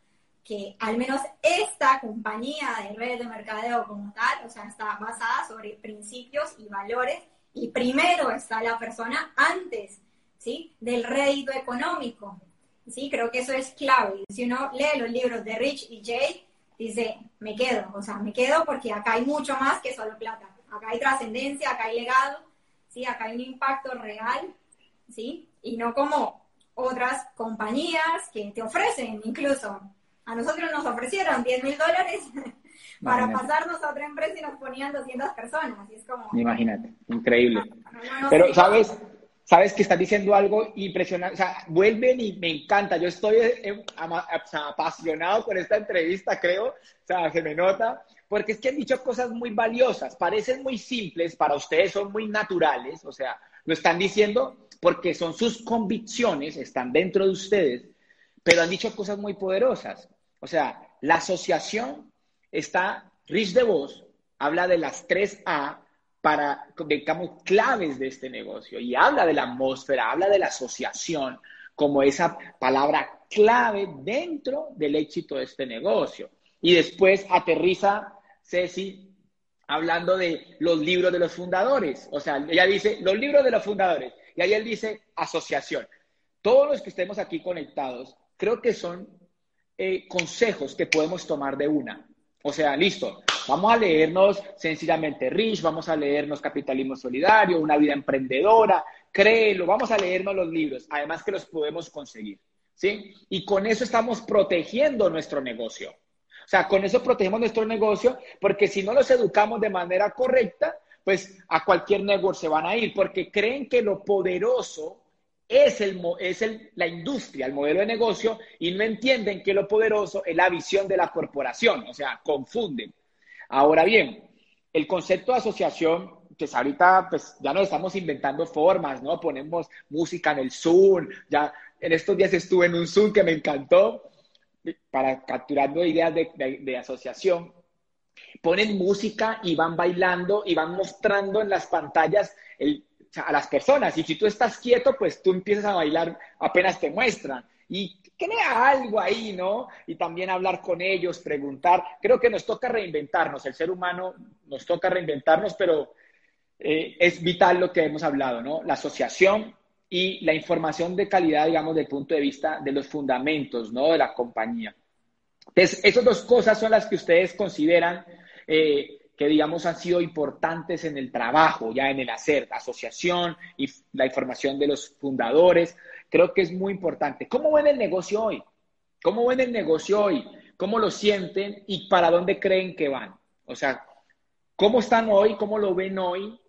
que al menos esta compañía de redes de mercadeo como tal, o sea, está basada sobre principios y valores y primero está la persona antes, ¿sí? Del rédito económico. Sí, creo que eso es clave. Si uno lee los libros de Rich y Jay, dice, me quedo, o sea, me quedo porque acá hay mucho más que solo plata. Acá hay trascendencia, acá hay legado, ¿sí? Acá hay un impacto real, ¿sí? Y no como otras compañías que te ofrecen, incluso a nosotros nos ofrecieron 10 mil dólares (laughs) para pasarnos a otra empresa y nos ponían 200 personas. Y es como... Imagínate, increíble. Pero, ¿sabes? Sabes que estás diciendo algo impresionante, o sea, vuelven y me encanta, yo estoy eh, apasionado con esta entrevista, creo, o sea, se me nota, porque es que han dicho cosas muy valiosas, parecen muy simples, para ustedes son muy naturales, o sea, lo están diciendo porque son sus convicciones, están dentro de ustedes, pero han dicho cosas muy poderosas. O sea, la asociación está, Rich DeVos habla de las tres A para, digamos, claves de este negocio y habla de la atmósfera, habla de la asociación como esa palabra clave dentro del éxito de este negocio. Y después aterriza Ceci hablando de los libros de los fundadores. O sea, ella dice los libros de los fundadores. Y ahí él dice asociación. Todos los que estemos aquí conectados, creo que son eh, consejos que podemos tomar de una. O sea, listo, vamos a leernos sencillamente Rich, vamos a leernos Capitalismo Solidario, Una vida emprendedora, créelo, vamos a leernos los libros, además que los podemos conseguir. ¿Sí? Y con eso estamos protegiendo nuestro negocio. O sea, con eso protegemos nuestro negocio, porque si no los educamos de manera correcta, pues a cualquier negocio se van a ir, porque creen que lo poderoso es, el, es el, la industria, el modelo de negocio, y no entienden que lo poderoso es la visión de la corporación, o sea, confunden. Ahora bien, el concepto de asociación, pues ahorita pues ya nos estamos inventando formas, ¿no? Ponemos música en el Zoom, ya en estos días estuve en un Zoom que me encantó, para capturando ideas de, asociación, ponen música y van bailando y van mostrando en las pantallas a las personas. Y si tú estás quieto, pues tú empiezas a bailar apenas te muestran. Y crea algo ahí, ¿no? Y también hablar con ellos, preguntar. Creo que nos toca reinventarnos. El ser humano nos toca reinventarnos, pero eh, es vital lo que hemos hablado, ¿no? La asociación y la información de calidad, digamos, del punto de vista de los fundamentos, ¿no? De la compañía. Entonces, esas dos cosas son las que ustedes consideran eh, que, digamos, han sido importantes en el trabajo, ya en el hacer, asociación y la información de los fundadores. Creo que es muy importante. ¿Cómo ven el negocio hoy? ¿Cómo ven el negocio hoy? ¿Cómo lo sienten y para dónde creen que van? O sea, ¿cómo están hoy? ¿Cómo lo ven hoy?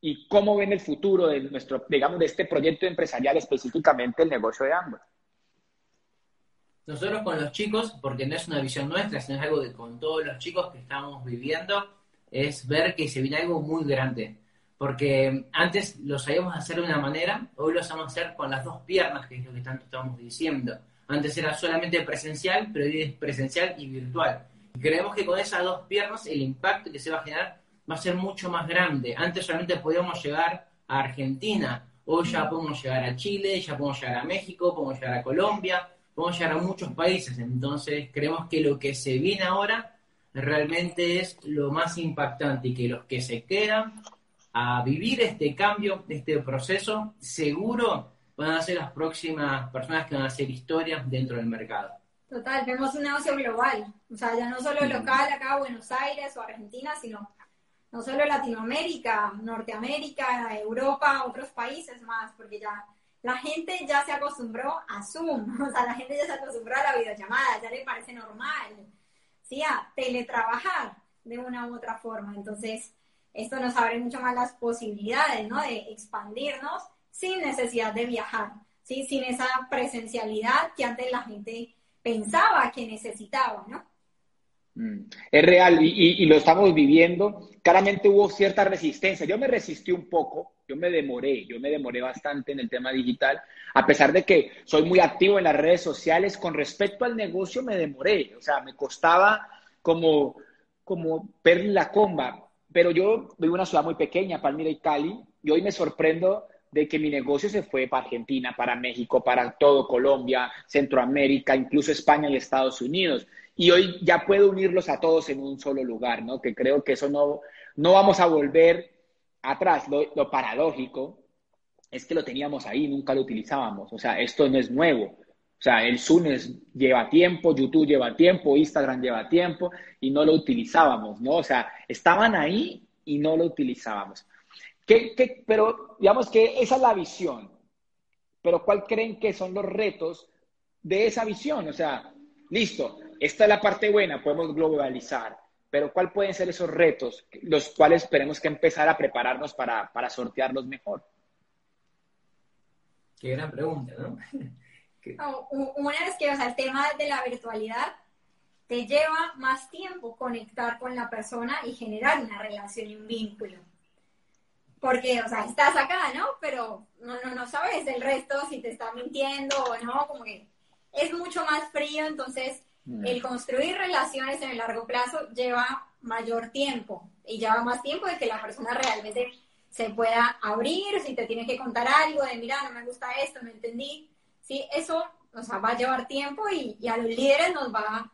¿Y cómo ven el futuro de nuestro, digamos, de este proyecto empresarial, específicamente el negocio de Amber? Nosotros con los chicos, porque no es una visión nuestra, sino es algo de con todos los chicos que estamos viviendo, es ver que se viene algo muy grande. Porque antes lo sabíamos hacer de una manera, hoy lo sabemos hacer con las dos piernas, que es lo que tanto estamos diciendo. Antes era solamente presencial, pero hoy es presencial y virtual. Y creemos que con esas dos piernas el impacto que se va a generar va a ser mucho más grande. Antes solamente podíamos llegar a Argentina, hoy ya podemos llegar a Chile, ya podemos llegar a México, podemos llegar a Colombia, podemos llegar a muchos países. Entonces creemos que lo que se viene ahora realmente es lo más impactante y que los que se quedan a vivir este cambio, este proceso, seguro van a ser las próximas personas que van a hacer historia dentro del mercado. Total, vemos un negocio global, o sea, ya no solo local acá Buenos Aires o Argentina, sino no solo Latinoamérica, Norteamérica, Europa, otros países más, porque ya la gente ya se acostumbró a Zoom, (laughs) o sea, la gente ya se acostumbró a la videollamada, ya le parece normal, ¿sí? A teletrabajar de una u otra forma. Entonces, esto nos abre mucho más las posibilidades, ¿no? De expandirnos sin necesidad de viajar, ¿sí? Sin esa presencialidad que antes la gente pensaba que necesitaba, ¿no? Mm. Es real y, lo estamos viviendo. Claramente hubo cierta resistencia. Yo me resistí un poco, yo me demoré, yo me demoré bastante en el tema digital, a pesar de que soy muy activo en las redes sociales. Con respecto al negocio me demoré, o sea, me costaba como, como la comba. Pero yo vivo en una ciudad muy pequeña, Palmira y Cali, y hoy me sorprendo de que mi negocio se fue para Argentina, para México, para todo Colombia, Centroamérica, incluso España y Estados Unidos y hoy ya puedo unirlos a todos en un solo lugar, ¿no? Que creo que eso no, no vamos a volver atrás. Lo, paradójico es que lo teníamos ahí, nunca lo utilizábamos. O sea, esto no es nuevo. O sea, el Zoom lleva tiempo, YouTube lleva tiempo, Instagram lleva tiempo y no lo utilizábamos, ¿no? O sea, estaban ahí y no lo utilizábamos. ¿Qué, qué, pero digamos que esa es la visión. Pero ¿cuál creen que son los retos de esa visión? O sea, listo, esta es la parte buena, podemos globalizar, pero ¿cuáles pueden ser esos retos, los cuales tenemos que empezar a prepararnos para, para sortearlos mejor? Qué gran pregunta, ¿no? (laughs) una es que, o sea, el tema de la virtualidad te lleva más tiempo conectar con la persona y generar una relación y un vínculo. Porque, o sea, estás acá, ¿no? Pero no, no, no sabes el resto si te está mintiendo o no, como que es mucho más frío, entonces Mm. El construir relaciones en el largo plazo lleva mayor tiempo y lleva más tiempo de que la persona realmente se pueda abrir, si te tiene que contar algo de, mira, no me gusta esto, no entendí. Sí, eso o sea, va a llevar tiempo y, a los líderes nos va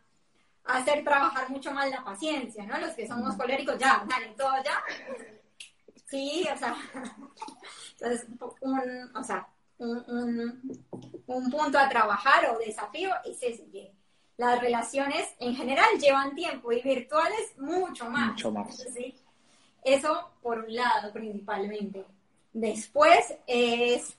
a hacer trabajar mucho más la paciencia, ¿no? Los que somos mm. coléricos, ya, dale, todo ya. Sí, o sea, (laughs) entonces, un, o sea, un, un, punto a trabajar o desafío es ese, las relaciones en general llevan tiempo y virtuales mucho más. Mucho más. Eso por un lado principalmente. Después es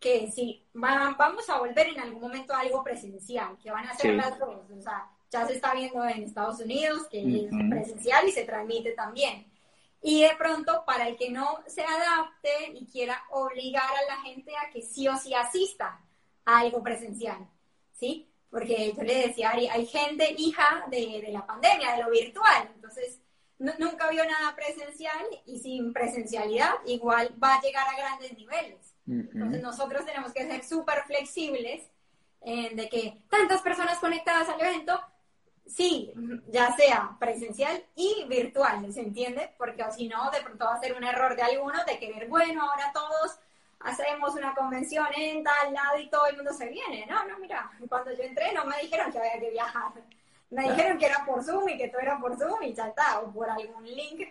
que sí, vamos a volver en algún momento a algo presencial, que van a ser las dos. O sea, ya se está viendo en Estados Unidos que es presencial y se transmite también. Y de pronto, para el que no se adapte y quiera obligar a la gente a que sí o sí asista a algo presencial, ¿sí? Porque yo le decía, hay gente hija de, la pandemia, de lo virtual, entonces nunca vio nada presencial y sin presencialidad igual va a llegar a grandes niveles. Entonces nosotros tenemos que ser súper flexibles de que tantas personas conectadas al evento, sí, ya sea presencial y virtual, ¿se entiende? Porque si no, de pronto va a ser un error de alguno de querer, bueno, ahora todos hacemos una convención en tal lado y todo el mundo se viene. No, no, mira, cuando yo entré no me dijeron que había que viajar. Me dijeron que era por Zoom y que todo era por Zoom y ya está, o por algún link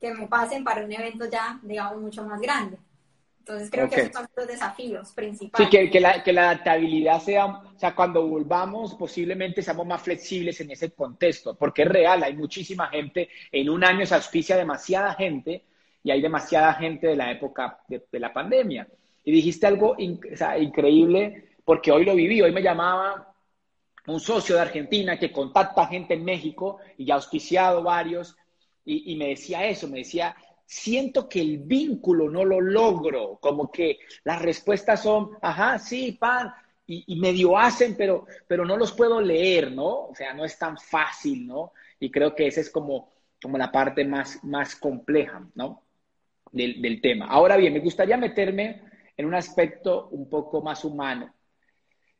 que me pasen para un evento ya, digamos, mucho más grande. Entonces creo que esos son los desafíos principales. Sí, que, que, la, que la adaptabilidad sea, o sea, cuando volvamos posiblemente seamos más flexibles en ese contexto, porque es real, hay muchísima gente, en un año se auspicia demasiada gente, y hay demasiada gente de la época de, la pandemia. Y dijiste algo increíble porque hoy lo viví, hoy me llamaba un socio de Argentina que contacta gente en México y ya ha auspiciado varios, y, y me decía eso, me decía, siento que el vínculo no lo logro, como que las respuestas son, ajá, sí, pan, y, medio hacen, pero, pero no los puedo leer, ¿no? O sea, no es tan fácil, ¿no? Y creo que esa es como, como la parte más, más compleja, ¿no? Del, del tema. Ahora bien, me gustaría meterme en un aspecto un poco más humano.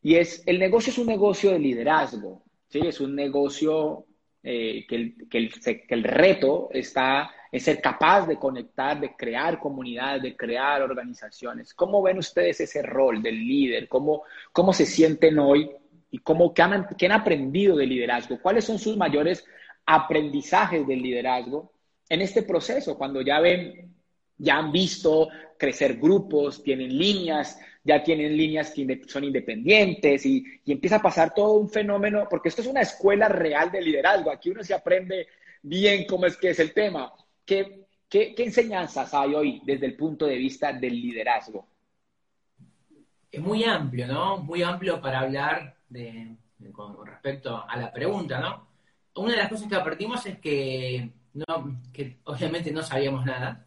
Y es, el negocio es un negocio de liderazgo, ¿sí? Es un negocio eh, que, el, que, el, reto está en ser capaz de conectar, de crear comunidades, de crear organizaciones. ¿Cómo ven ustedes ese rol del líder? ¿Cómo, cómo se sienten hoy? ¿Y cómo, qué han, qué han aprendido de liderazgo? ¿Cuáles son sus mayores aprendizajes del liderazgo en este proceso? Cuando ya ven, ya han visto crecer grupos, tienen líneas ya tienen líneas que son independientes y, empieza a pasar todo un fenómeno, porque esto es una escuela real de liderazgo, aquí uno se aprende bien cómo es que es el tema. ¿Qué, qué, enseñanzas hay hoy desde el punto de vista del liderazgo? Es muy amplio, ¿no? Muy amplio para hablar de, con respecto a la pregunta, ¿no? Una de las cosas que aprendimos es que, no, que obviamente no sabíamos nada,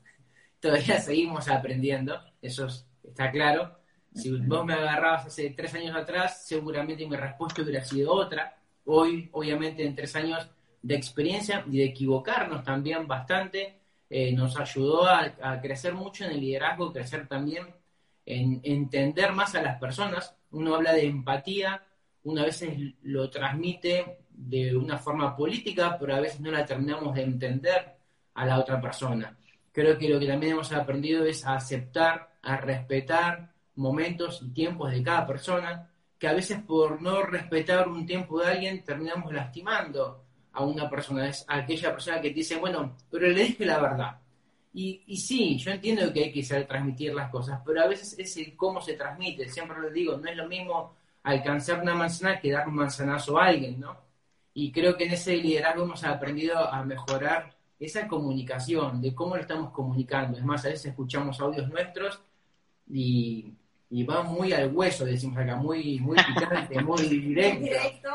todavía (laughs) seguimos aprendiendo, eso está claro, si vos me agarrabas hace tres años atrás, seguramente mi respuesta hubiera sido otra. Hoy, obviamente, en tres años de experiencia y de equivocarnos también bastante, eh, nos ayudó a, crecer mucho en el liderazgo, crecer también en entender más a las personas. Uno habla de empatía, uno a veces lo transmite de una forma política, pero a veces no la terminamos de entender a la otra persona. Creo que lo que también hemos aprendido es a aceptar, a respetar, momentos y tiempos de cada persona, que a veces por no respetar un tiempo de alguien terminamos lastimando a una persona. Es aquella persona que te dice, bueno, pero le dije la verdad. Y, y sí, yo entiendo que hay que saber transmitir las cosas, pero a veces es el cómo se transmite. Siempre les digo, no es lo mismo alcanzar una manzana que dar un manzanazo a alguien, ¿no? Y creo que en ese liderazgo hemos aprendido a mejorar esa comunicación, de cómo lo estamos comunicando. Es más, a veces escuchamos audios nuestros y y va muy al hueso, decimos acá, muy, muy (laughs) picante, muy directo.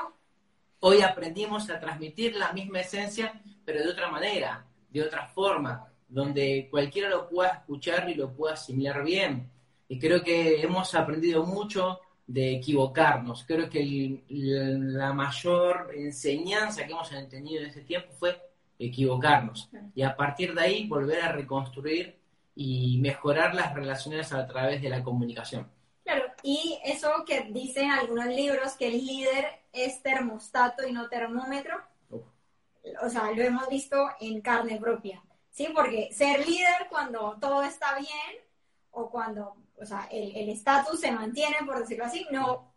Hoy aprendimos a transmitir la misma esencia, pero de otra manera, de otra forma, donde cualquiera lo pueda escuchar y lo pueda asimilar bien. Y creo que hemos aprendido mucho de equivocarnos. Creo que la mayor enseñanza que hemos tenido en este tiempo fue equivocarnos. Y a partir de ahí volver a reconstruir y mejorar las relaciones a través de la comunicación. Claro, y eso que dicen algunos libros, que el líder es termostato y no termómetro, o sea, lo hemos visto en carne propia, ¿sí? Porque ser líder cuando todo está bien o cuando, o sea, el estatus se mantiene, por decirlo así, no,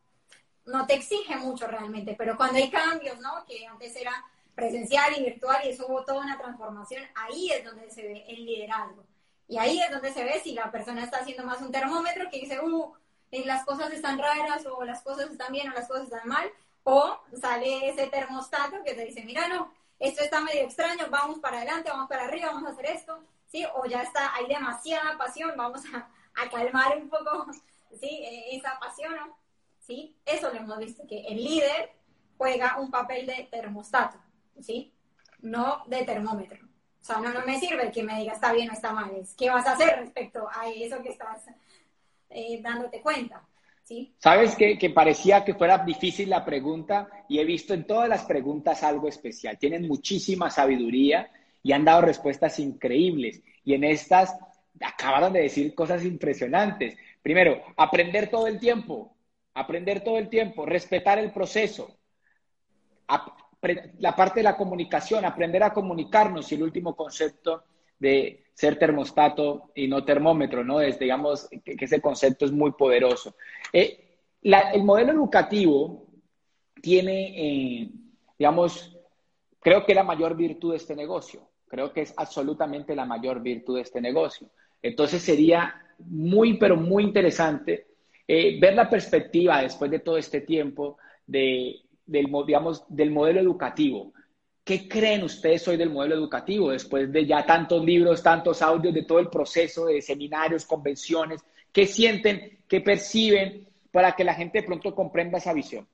no te exige mucho realmente, pero cuando hay cambios, ¿no? Que antes era presencial y virtual y eso hubo toda una transformación, ahí es donde se ve el liderazgo. Y ahí es donde se ve si la persona está haciendo más un termómetro que dice, uh, eh, las cosas están raras o las cosas están bien o las cosas están mal, o sale ese termostato que te dice, mira, no, esto está medio extraño, vamos para adelante, vamos para arriba, vamos a hacer esto, ¿sí? O ya está, hay demasiada pasión, vamos a, calmar un poco, (laughs) ¿sí? E, esa pasión, ¿sí? Eso lo hemos visto, que el líder juega un papel de termostato, ¿sí? No de termómetro. O sea, no, me sirve que me diga está bien o está mal, es qué vas a hacer respecto a eso que estás eh, dándote cuenta. ¿sí? Sabes que, que, parecía que fuera difícil la pregunta y he visto en todas las preguntas algo especial. Tienen muchísima sabiduría y han dado respuestas increíbles. Y en estas acabaron de decir cosas impresionantes. Primero, aprender todo el tiempo, aprender todo el tiempo, respetar el proceso, la parte de la comunicación, aprender a comunicarnos y el último concepto de ser termostato y no termómetro, ¿no? Es, digamos, que, ese concepto es muy poderoso. Eh, el modelo educativo tiene, eh, digamos, creo que la mayor virtud de este negocio. Creo que es absolutamente la mayor virtud de este negocio. Entonces sería muy, pero muy interesante eh, ver la perspectiva después de todo este tiempo de, del, digamos, del modelo educativo. ¿Qué creen ustedes hoy del modelo educativo después de ya tantos libros, tantos audios, de todo el proceso de seminarios, convenciones? ¿Qué sienten, qué perciben para que la gente pronto comprenda esa visión?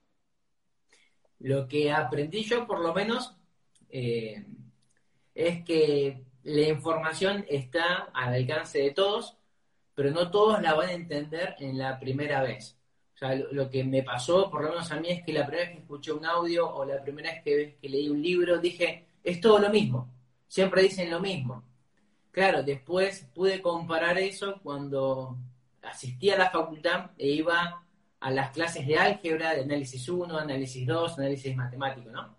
Lo que aprendí yo, por lo menos, eh, es que la información está al alcance de todos, pero no todos la van a entender en la primera vez. Lo, que me pasó, por lo menos a mí, es que la primera vez que escuché un audio o la primera vez que, que leí un libro, dije, es todo lo mismo. Siempre dicen lo mismo. Claro, después pude comparar eso cuando asistí a la facultad e iba a las clases de álgebra, de análisis 1, análisis 2, análisis matemático, ¿no?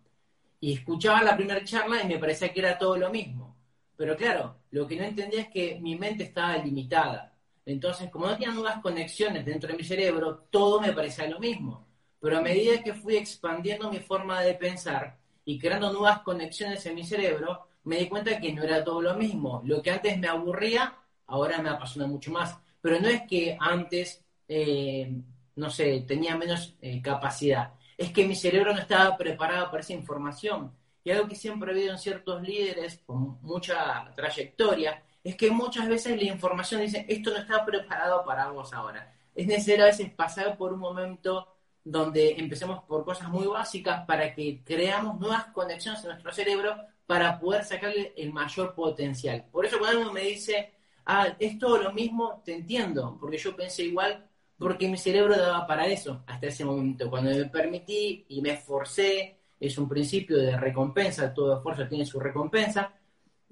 Y escuchaba la primera charla y me parecía que era todo lo mismo. Pero claro, lo que no entendía es que mi mente estaba limitada. Entonces, como no tenía nuevas conexiones dentro de mi cerebro, todo me parecía lo mismo. Pero a medida que fui expandiendo mi forma de pensar y creando nuevas conexiones en mi cerebro, me di cuenta que no era todo lo mismo. Lo que antes me aburría, ahora me apasiona mucho más. Pero no es que antes, eh, no sé, tenía menos eh, capacidad. Es que mi cerebro no estaba preparado para esa información. Y algo que siempre he habido en ciertos líderes con mucha trayectoria, es que muchas veces la información dice, esto no está preparado para vos ahora. Es necesario a veces pasar por un momento donde empecemos por cosas muy básicas para que creamos nuevas conexiones en nuestro cerebro para poder sacarle el mayor potencial. Por eso cuando uno me dice, ah, es todo lo mismo, te entiendo, porque yo pensé igual, porque mi cerebro daba para eso hasta ese momento. Cuando me permití y me esforcé, es un principio de recompensa, todo esfuerzo tiene su recompensa,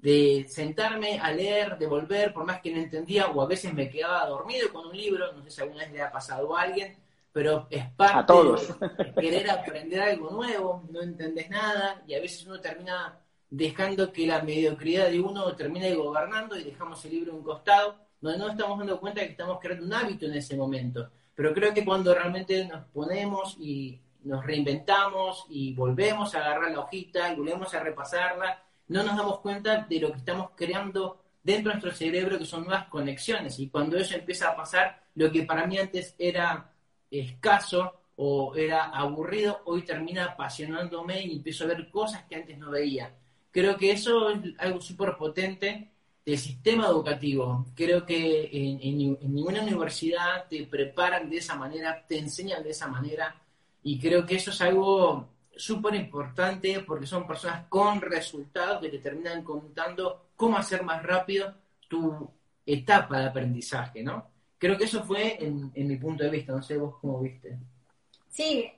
de sentarme a leer, de volver, por más que no entendía, o a veces me quedaba dormido con un libro, no sé si alguna vez le ha pasado a alguien, pero es parte de querer aprender algo nuevo, no entendés nada, y a veces uno termina dejando que la mediocridad de uno termine gobernando y dejamos el libro a un costado, donde no estamos dando cuenta de que estamos creando un hábito en ese momento. Pero creo que cuando realmente nos ponemos y nos reinventamos y volvemos a agarrar la hojita y volvemos a repasarla, no nos damos cuenta de lo que estamos creando dentro de nuestro cerebro, que son nuevas conexiones. Y cuando eso empieza a pasar, lo que para mí antes era escaso o era aburrido, hoy termina apasionándome y empiezo a ver cosas que antes no veía. Creo que eso es algo súper potente del sistema educativo. Creo que en, ninguna universidad te preparan de esa manera, te enseñan de esa manera, y creo que eso es algo súper importante porque son personas con resultados que te terminan contando cómo hacer más rápido tu etapa de aprendizaje, ¿no? Creo que eso fue en, en mi punto de vista, no sé vos cómo viste. Sí,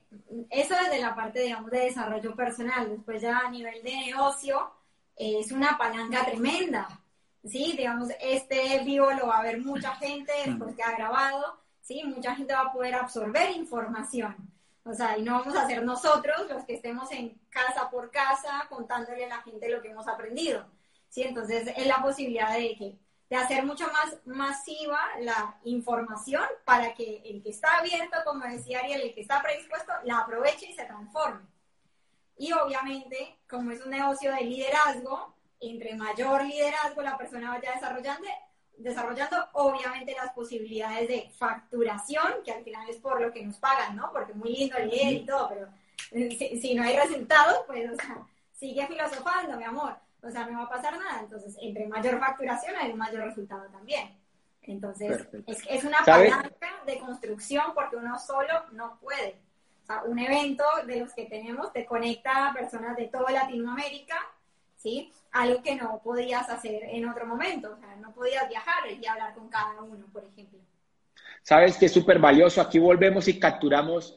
eso desde la parte, digamos, de desarrollo personal. Después ya a nivel de negocio, es una palanca tremenda. Sí, digamos, este vivo lo va a ver mucha gente después que ha grabado. Sí, mucha gente va a poder absorber información. O sea, y no vamos a ser nosotros los que estemos en casa por casa contándole a la gente lo que hemos aprendido. Sí, entonces es la posibilidad de que de hacer mucho más masiva la información para que el que está abierto, como decía Ariel, el que está predispuesto, la aproveche y se transforme. Y obviamente, como es un negocio de liderazgo, entre mayor liderazgo la persona vaya desarrollando, desarrollando obviamente las posibilidades de facturación, que al final es por lo que nos pagan, ¿no? Porque muy lindo leer y todo, pero si, si no hay resultados, pues, o sea, sigue filosofando, mi amor o sea, no va a pasar nada. Entonces, entre mayor facturación hay un mayor resultado también. Entonces, es, es, una palanca de construcción porque uno solo no puede. O sea, un evento de los que tenemos te conecta a personas de toda Latinoamérica, ¿sí? Algo que no podías hacer en otro momento. O sea, no podías viajar y hablar con cada uno, por ejemplo. Sabes que es súper valioso. Aquí volvemos y capturamos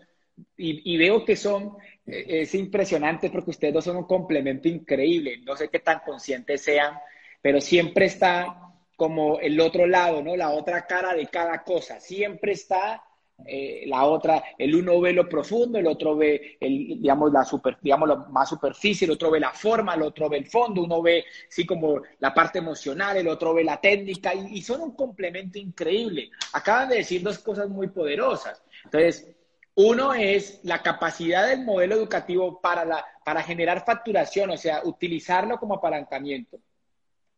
y, y, veo que son eh, es impresionante porque ustedes dos son un complemento increíble. No sé qué tan conscientes sean, pero siempre está como el otro lado, ¿no? La otra cara de cada cosa. Siempre está eh, la otra, el uno ve lo profundo, el otro ve, el, digamos, la super, digamos, la más superficie, el otro ve la forma, el otro ve el fondo, uno ve, sí, como la parte emocional, el otro ve la técnica, y, y son un complemento increíble. Acaban de decir dos cosas muy poderosas. Entonces, uno es la capacidad del modelo educativo para, la, para generar facturación, o sea, utilizarlo como apalancamiento.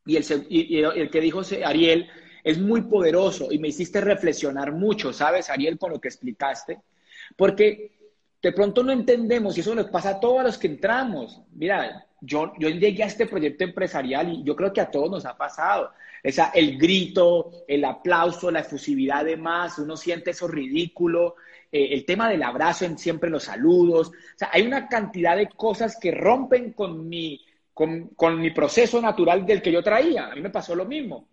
Y el, el que dijo Ariel es muy poderoso y me hiciste reflexionar mucho, ¿sabes, Ariel, con lo que explicaste? Porque de pronto no entendemos y eso nos pasa a todos los que entramos. Mira, yo, yo llegué a este proyecto empresarial y yo creo que a todos nos ha pasado. El grito, el aplauso, la efusividad de más, uno siente eso ridículo, eh, el tema del abrazo en siempre los saludos. O sea, hay una cantidad de cosas que rompen con mi, con, con mi proceso natural del que yo traía. A mí me pasó lo mismo.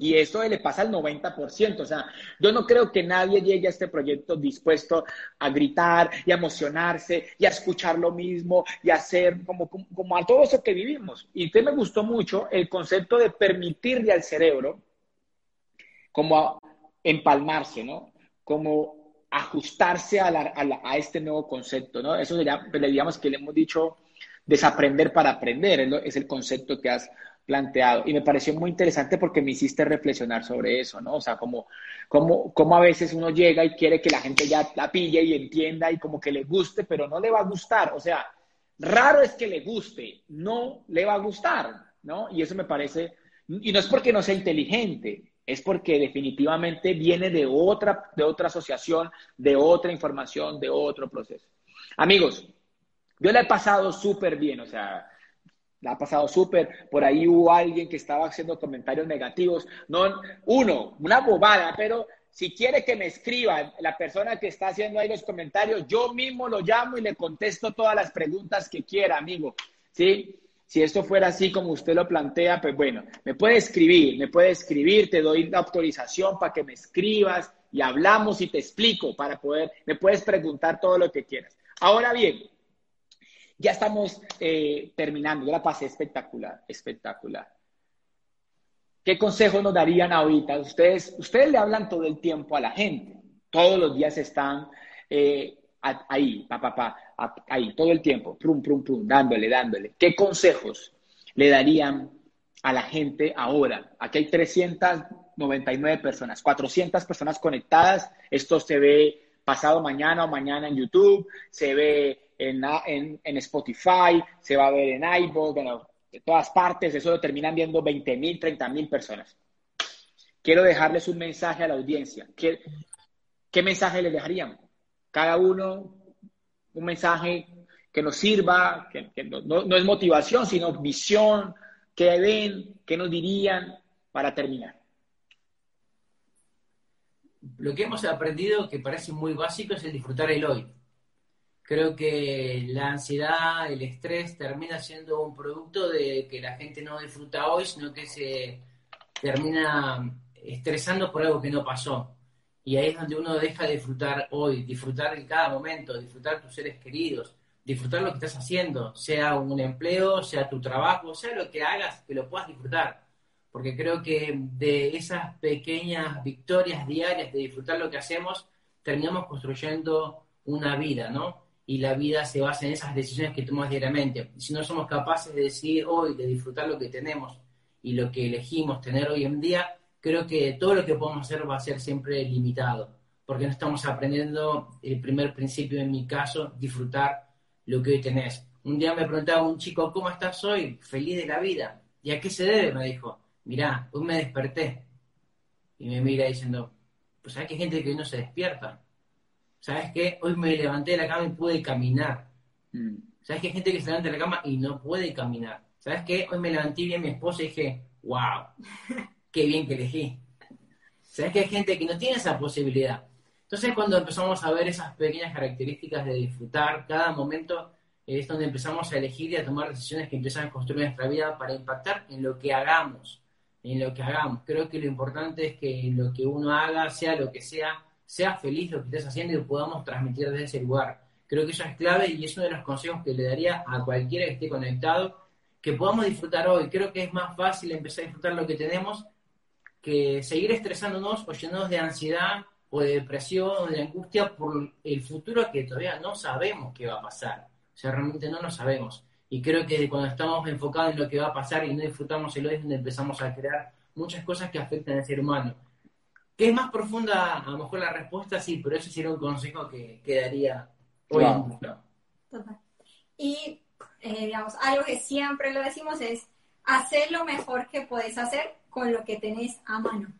Y esto le pasa al 90%. O sea, yo no creo que nadie llegue a este proyecto dispuesto a gritar y a emocionarse y a escuchar lo mismo y a hacer como, como, a todo eso que vivimos. Y usted me gustó mucho el concepto de permitirle al cerebro como empalmarse, ¿no? Como ajustarse a, a, este nuevo concepto, ¿no? Eso sería, pues, digamos que le hemos dicho desaprender para aprender, es el concepto que has planteado. Y me pareció muy interesante porque me hiciste reflexionar sobre eso, ¿no? O sea, como, como, como a veces uno llega y quiere que la gente ya la pille y entienda y como que le guste, pero no le va a gustar. O sea, raro es que le guste, no le va a gustar, ¿no? Y eso me parece, y no es porque no sea inteligente, es porque definitivamente viene de otra, de otra asociación, de otra información, de otro proceso. Amigos, yo le he pasado súper bien, o sea, la ha pasado súper. Por ahí hubo alguien que estaba haciendo comentarios negativos. No, uno, una bobada, pero si quiere que me escriba la persona que está haciendo ahí los comentarios, yo mismo lo llamo y le contesto todas las preguntas que quiera, amigo. ¿Sí? Si esto fuera así como usted lo plantea, pues bueno, me puede escribir, me puede escribir, te doy la autorización para que me escribas y hablamos y te explico para poder, me puedes preguntar todo lo que quieras. Ahora bien, ya estamos eh, terminando, yo la pasé espectacular, espectacular. ¿Qué consejo nos darían ahorita? Ustedes, ustedes le hablan todo el tiempo a la gente, todos los días están eh, ahí, pa, pa, pa, ahí, todo el tiempo, prum, prum, prum, dándole, dándole. ¿Qué consejos le darían a la gente ahora? Aquí hay 399 personas, 400 personas conectadas. Esto se ve pasado mañana o mañana en YouTube, se ve en, en, Spotify, se va a ver en iVoox, bueno, de todas partes, eso lo terminan viendo 20 mil, 30 mil personas. Quiero dejarles un mensaje a la audiencia. ¿Qué, qué mensaje les dejarían? Cada uno un mensaje que nos sirva, que, no, es motivación, sino visión, que ven, que nos dirían para terminar. Lo que hemos aprendido, que parece muy básico, es el disfrutar el hoy. Creo que la ansiedad, el estrés termina siendo un producto de que la gente no disfruta hoy, sino que se termina estresando por algo que no pasó. Y ahí es donde uno deja de disfrutar hoy, disfrutar de cada momento, disfrutar tus seres queridos, disfrutar lo que estás haciendo, sea un empleo, sea tu trabajo, sea lo que hagas, que lo puedas disfrutar. Porque creo que de esas pequeñas victorias diarias de disfrutar lo que hacemos, terminamos construyendo una vida, ¿no? Y la vida se basa en esas decisiones que tomamos diariamente. Si no somos capaces de decidir hoy, de disfrutar lo que tenemos y lo que elegimos tener hoy en día, creo que todo lo que podemos hacer va a ser siempre limitado, porque no estamos aprendiendo el primer principio, en mi caso, disfrutar lo que hoy tenés. Un día me preguntaba un chico, ¿cómo estás hoy? Feliz de la vida. ¿Y a qué se debe? Me dijo, mirá, hoy me desperté. Y me mira diciendo, pues hay gente que hoy no se despierta ¿Sabes qué? Hoy me levanté de la cama y pude caminar. Mm. ¿Sabes qué? Hay gente que se levanta de la cama y no puede caminar. ¿Sabes qué? Hoy me levanté a mi esposa y dije, wow, (laughs) qué bien que elegí. ¿Sabes que hay gente que no tiene esa posibilidad? Entonces cuando empezamos a ver esas pequeñas características de disfrutar cada momento, es donde empezamos a elegir y a tomar decisiones que empiezan a construir nuestra vida para impactar en lo que hagamos, en lo que hagamos. Creo que lo importante es que lo que uno haga, sea lo que sea, sea feliz lo que estés haciendo y podamos transmitir desde ese lugar. Creo que eso es clave y es uno de los consejos que le daría a cualquiera que esté conectado, que podamos disfrutar hoy. Creo que es más fácil empezar a disfrutar lo que tenemos que seguir estresándonos o llenándonos de ansiedad o de depresión o de angustia por el futuro que todavía no sabemos qué va a pasar. O sea, realmente no lo sabemos. Y creo que cuando estamos enfocados en lo que va a pasar y no disfrutamos el hoy es donde empezamos a crear muchas cosas que afectan al ser humano. ¿Qué es más profunda, a lo mejor la respuesta sí, pero ese sería un consejo que, daría hoy en día. Y, eh, digamos, algo que siempre lo decimos es hacer lo mejor que puedes hacer con lo que tenés a mano.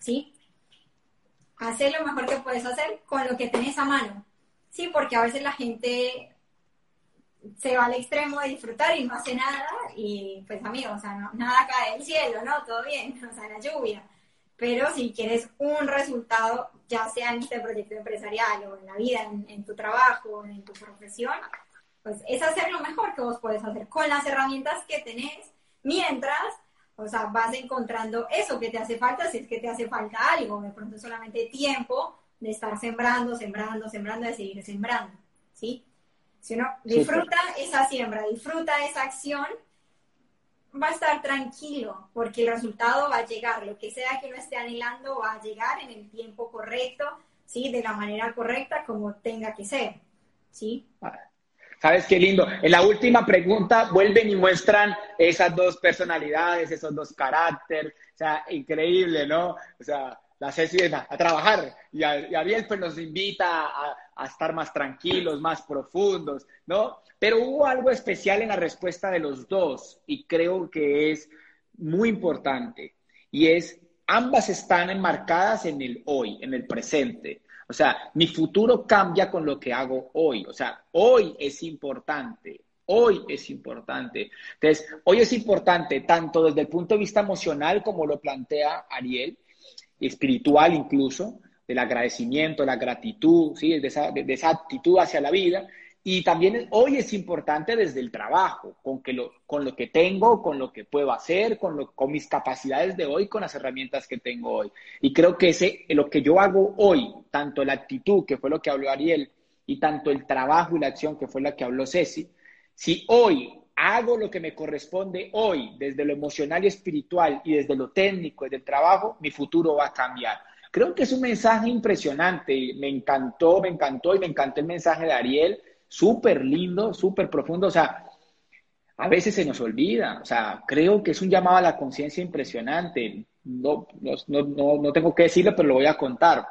¿Sí? Hacer lo mejor que puedes hacer con lo que tenés a mano. Sí, porque a veces la gente se va al extremo de disfrutar y no hace nada y pues amigo, o sea, nada cae del cielo, ¿no? Todo bien, (laughs) o sea, la lluvia. Pero si quieres un resultado, ya sea en este proyecto empresarial o en la vida, en, en tu trabajo, en tu profesión, pues es hacer lo mejor que vos puedes hacer con las herramientas que tenés mientras, o sea, vas encontrando eso que te hace falta, si es que te hace falta algo, de pronto solamente tiempo de estar sembrando, sembrando, sembrando, de seguir sembrando, ¿sí? Si uno disfruta esa siembra, disfruta esa acción, va a estar tranquilo, porque el resultado va a llegar, lo que sea que uno esté anhelando va a llegar en el tiempo correcto, ¿sí? De la manera correcta como tenga que ser, ¿sí? ¿Sabes qué lindo? En la última pregunta vuelven y muestran esas dos personalidades, esos dos caracteres, o sea, increíble, ¿no? O sea, la Ceci a, a trabajar y, Ariel pues nos invita a, a, estar más tranquilos, más profundos, ¿no? Pero hubo algo especial en la respuesta de los dos y creo que es muy importante y es ambas están enmarcadas en el hoy, en el presente. O sea, mi futuro cambia con lo que hago hoy. O sea, hoy es importante. Hoy es importante. Entonces, hoy es importante tanto desde el punto de vista emocional, como lo plantea Ariel, espiritual incluso, del agradecimiento, la gratitud, ¿sí? de, esa, de, esa actitud hacia la vida. Y también hoy es importante desde el trabajo, con, que lo, con lo que tengo, con lo que puedo hacer, con, lo, con mis capacidades de hoy, con las herramientas que tengo hoy. Y creo que ese, lo que yo hago hoy, tanto la actitud, que fue lo que habló Ariel, y tanto el trabajo y la acción, que fue la que habló Ceci, si hoy hago lo que me corresponde hoy, desde lo emocional y espiritual y desde lo técnico, desde el trabajo, mi futuro va a cambiar. Creo que es un mensaje impresionante. Me encantó, me encantó y me encantó el mensaje de Ariel. Súper lindo, súper profundo. O sea, a veces se nos olvida. O sea, creo que es un llamado a la conciencia impresionante. No, no, no, no, tengo que decirlo, pero lo voy a contar.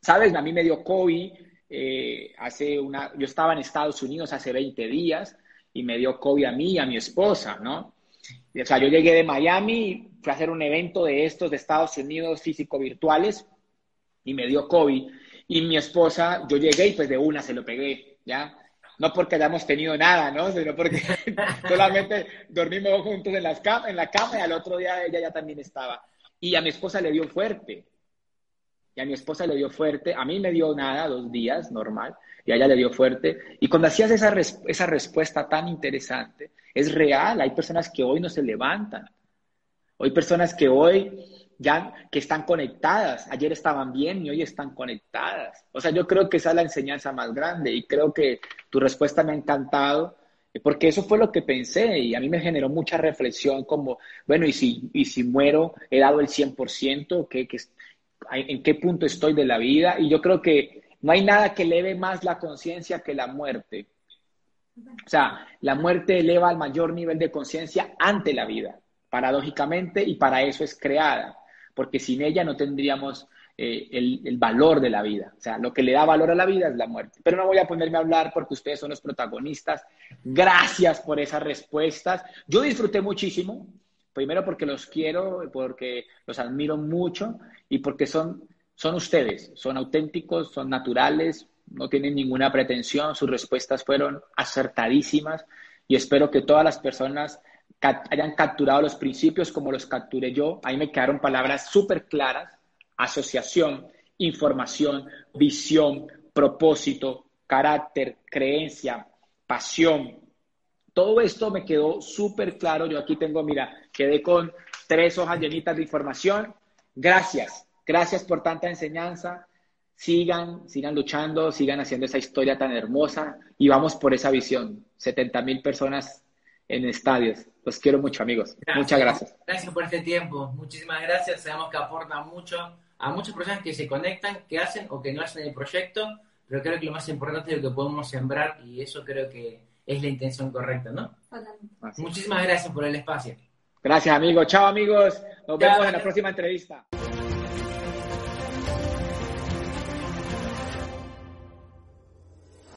Sabes, a mí me dio COVID eh, hace una. Yo estaba en Estados Unidos hace 20 días y me dio COVID a mí y a mi esposa, ¿no? O sea, yo llegué de Miami, fui a hacer un evento de estos de Estados Unidos físico-virtuales y me dio COVID. Y mi esposa, yo llegué y pues de una se lo pegué, ¿ya? No porque hayamos tenido nada, ¿no? Sino porque (laughs) solamente dormimos juntos en, las en la cama y al otro día ella ya también estaba. Y a mi esposa le dio fuerte. Y a mi esposa le dio fuerte. A mí me dio nada, dos días, normal y a ella le dio fuerte. Y cuando hacías esa, esa respuesta tan interesante, es real, hay personas que hoy no se levantan, hay personas que hoy ya que están conectadas, ayer estaban bien y hoy están conectadas. O sea, yo creo que esa es la enseñanza más grande y creo que tu respuesta me ha encantado porque eso fue lo que pensé y a mí me generó mucha reflexión como, bueno, y si, y si muero, he dado el 100%, ¿qué, qué, ¿en qué punto estoy de la vida? Y yo creo que no hay nada que eleve más la conciencia que la muerte. O sea, la muerte eleva al mayor nivel de conciencia ante la vida, paradójicamente, y para eso es creada, porque sin ella no tendríamos eh, el, valor de la vida. O sea, lo que le da valor a la vida es la muerte. Pero no voy a ponerme a hablar porque ustedes son los protagonistas. Gracias por esas respuestas. Yo disfruté muchísimo, primero porque los quiero, porque los admiro mucho y porque son son ustedes, son auténticos, son naturales, no tienen ninguna pretensión, sus respuestas fueron acertadísimas y espero que todas las personas hayan capturado los principios como los capturé yo. Ahí me quedaron palabras súper claras, asociación, información, visión, propósito, carácter, creencia, pasión. Todo esto me quedó súper claro. Yo aquí tengo, mira, quedé con tres hojas llenitas de información. Gracias. Gracias por tanta enseñanza. Sigan, sigan luchando, sigan haciendo esa historia tan hermosa y vamos por esa visión. 70 mil personas en estadios. Los quiero mucho, amigos. Muchas gracias. Gracias por este tiempo. Muchísimas gracias. Sabemos que aporta mucho a muchas personas que se conectan, que hacen o que no hacen el proyecto, pero creo que lo más importante es lo que podemos sembrar y eso creo que es la intención correcta, ¿no? Muchísimas gracias por el espacio. Gracias, amigos. Chao, amigos. Nos vemos en la próxima entrevista.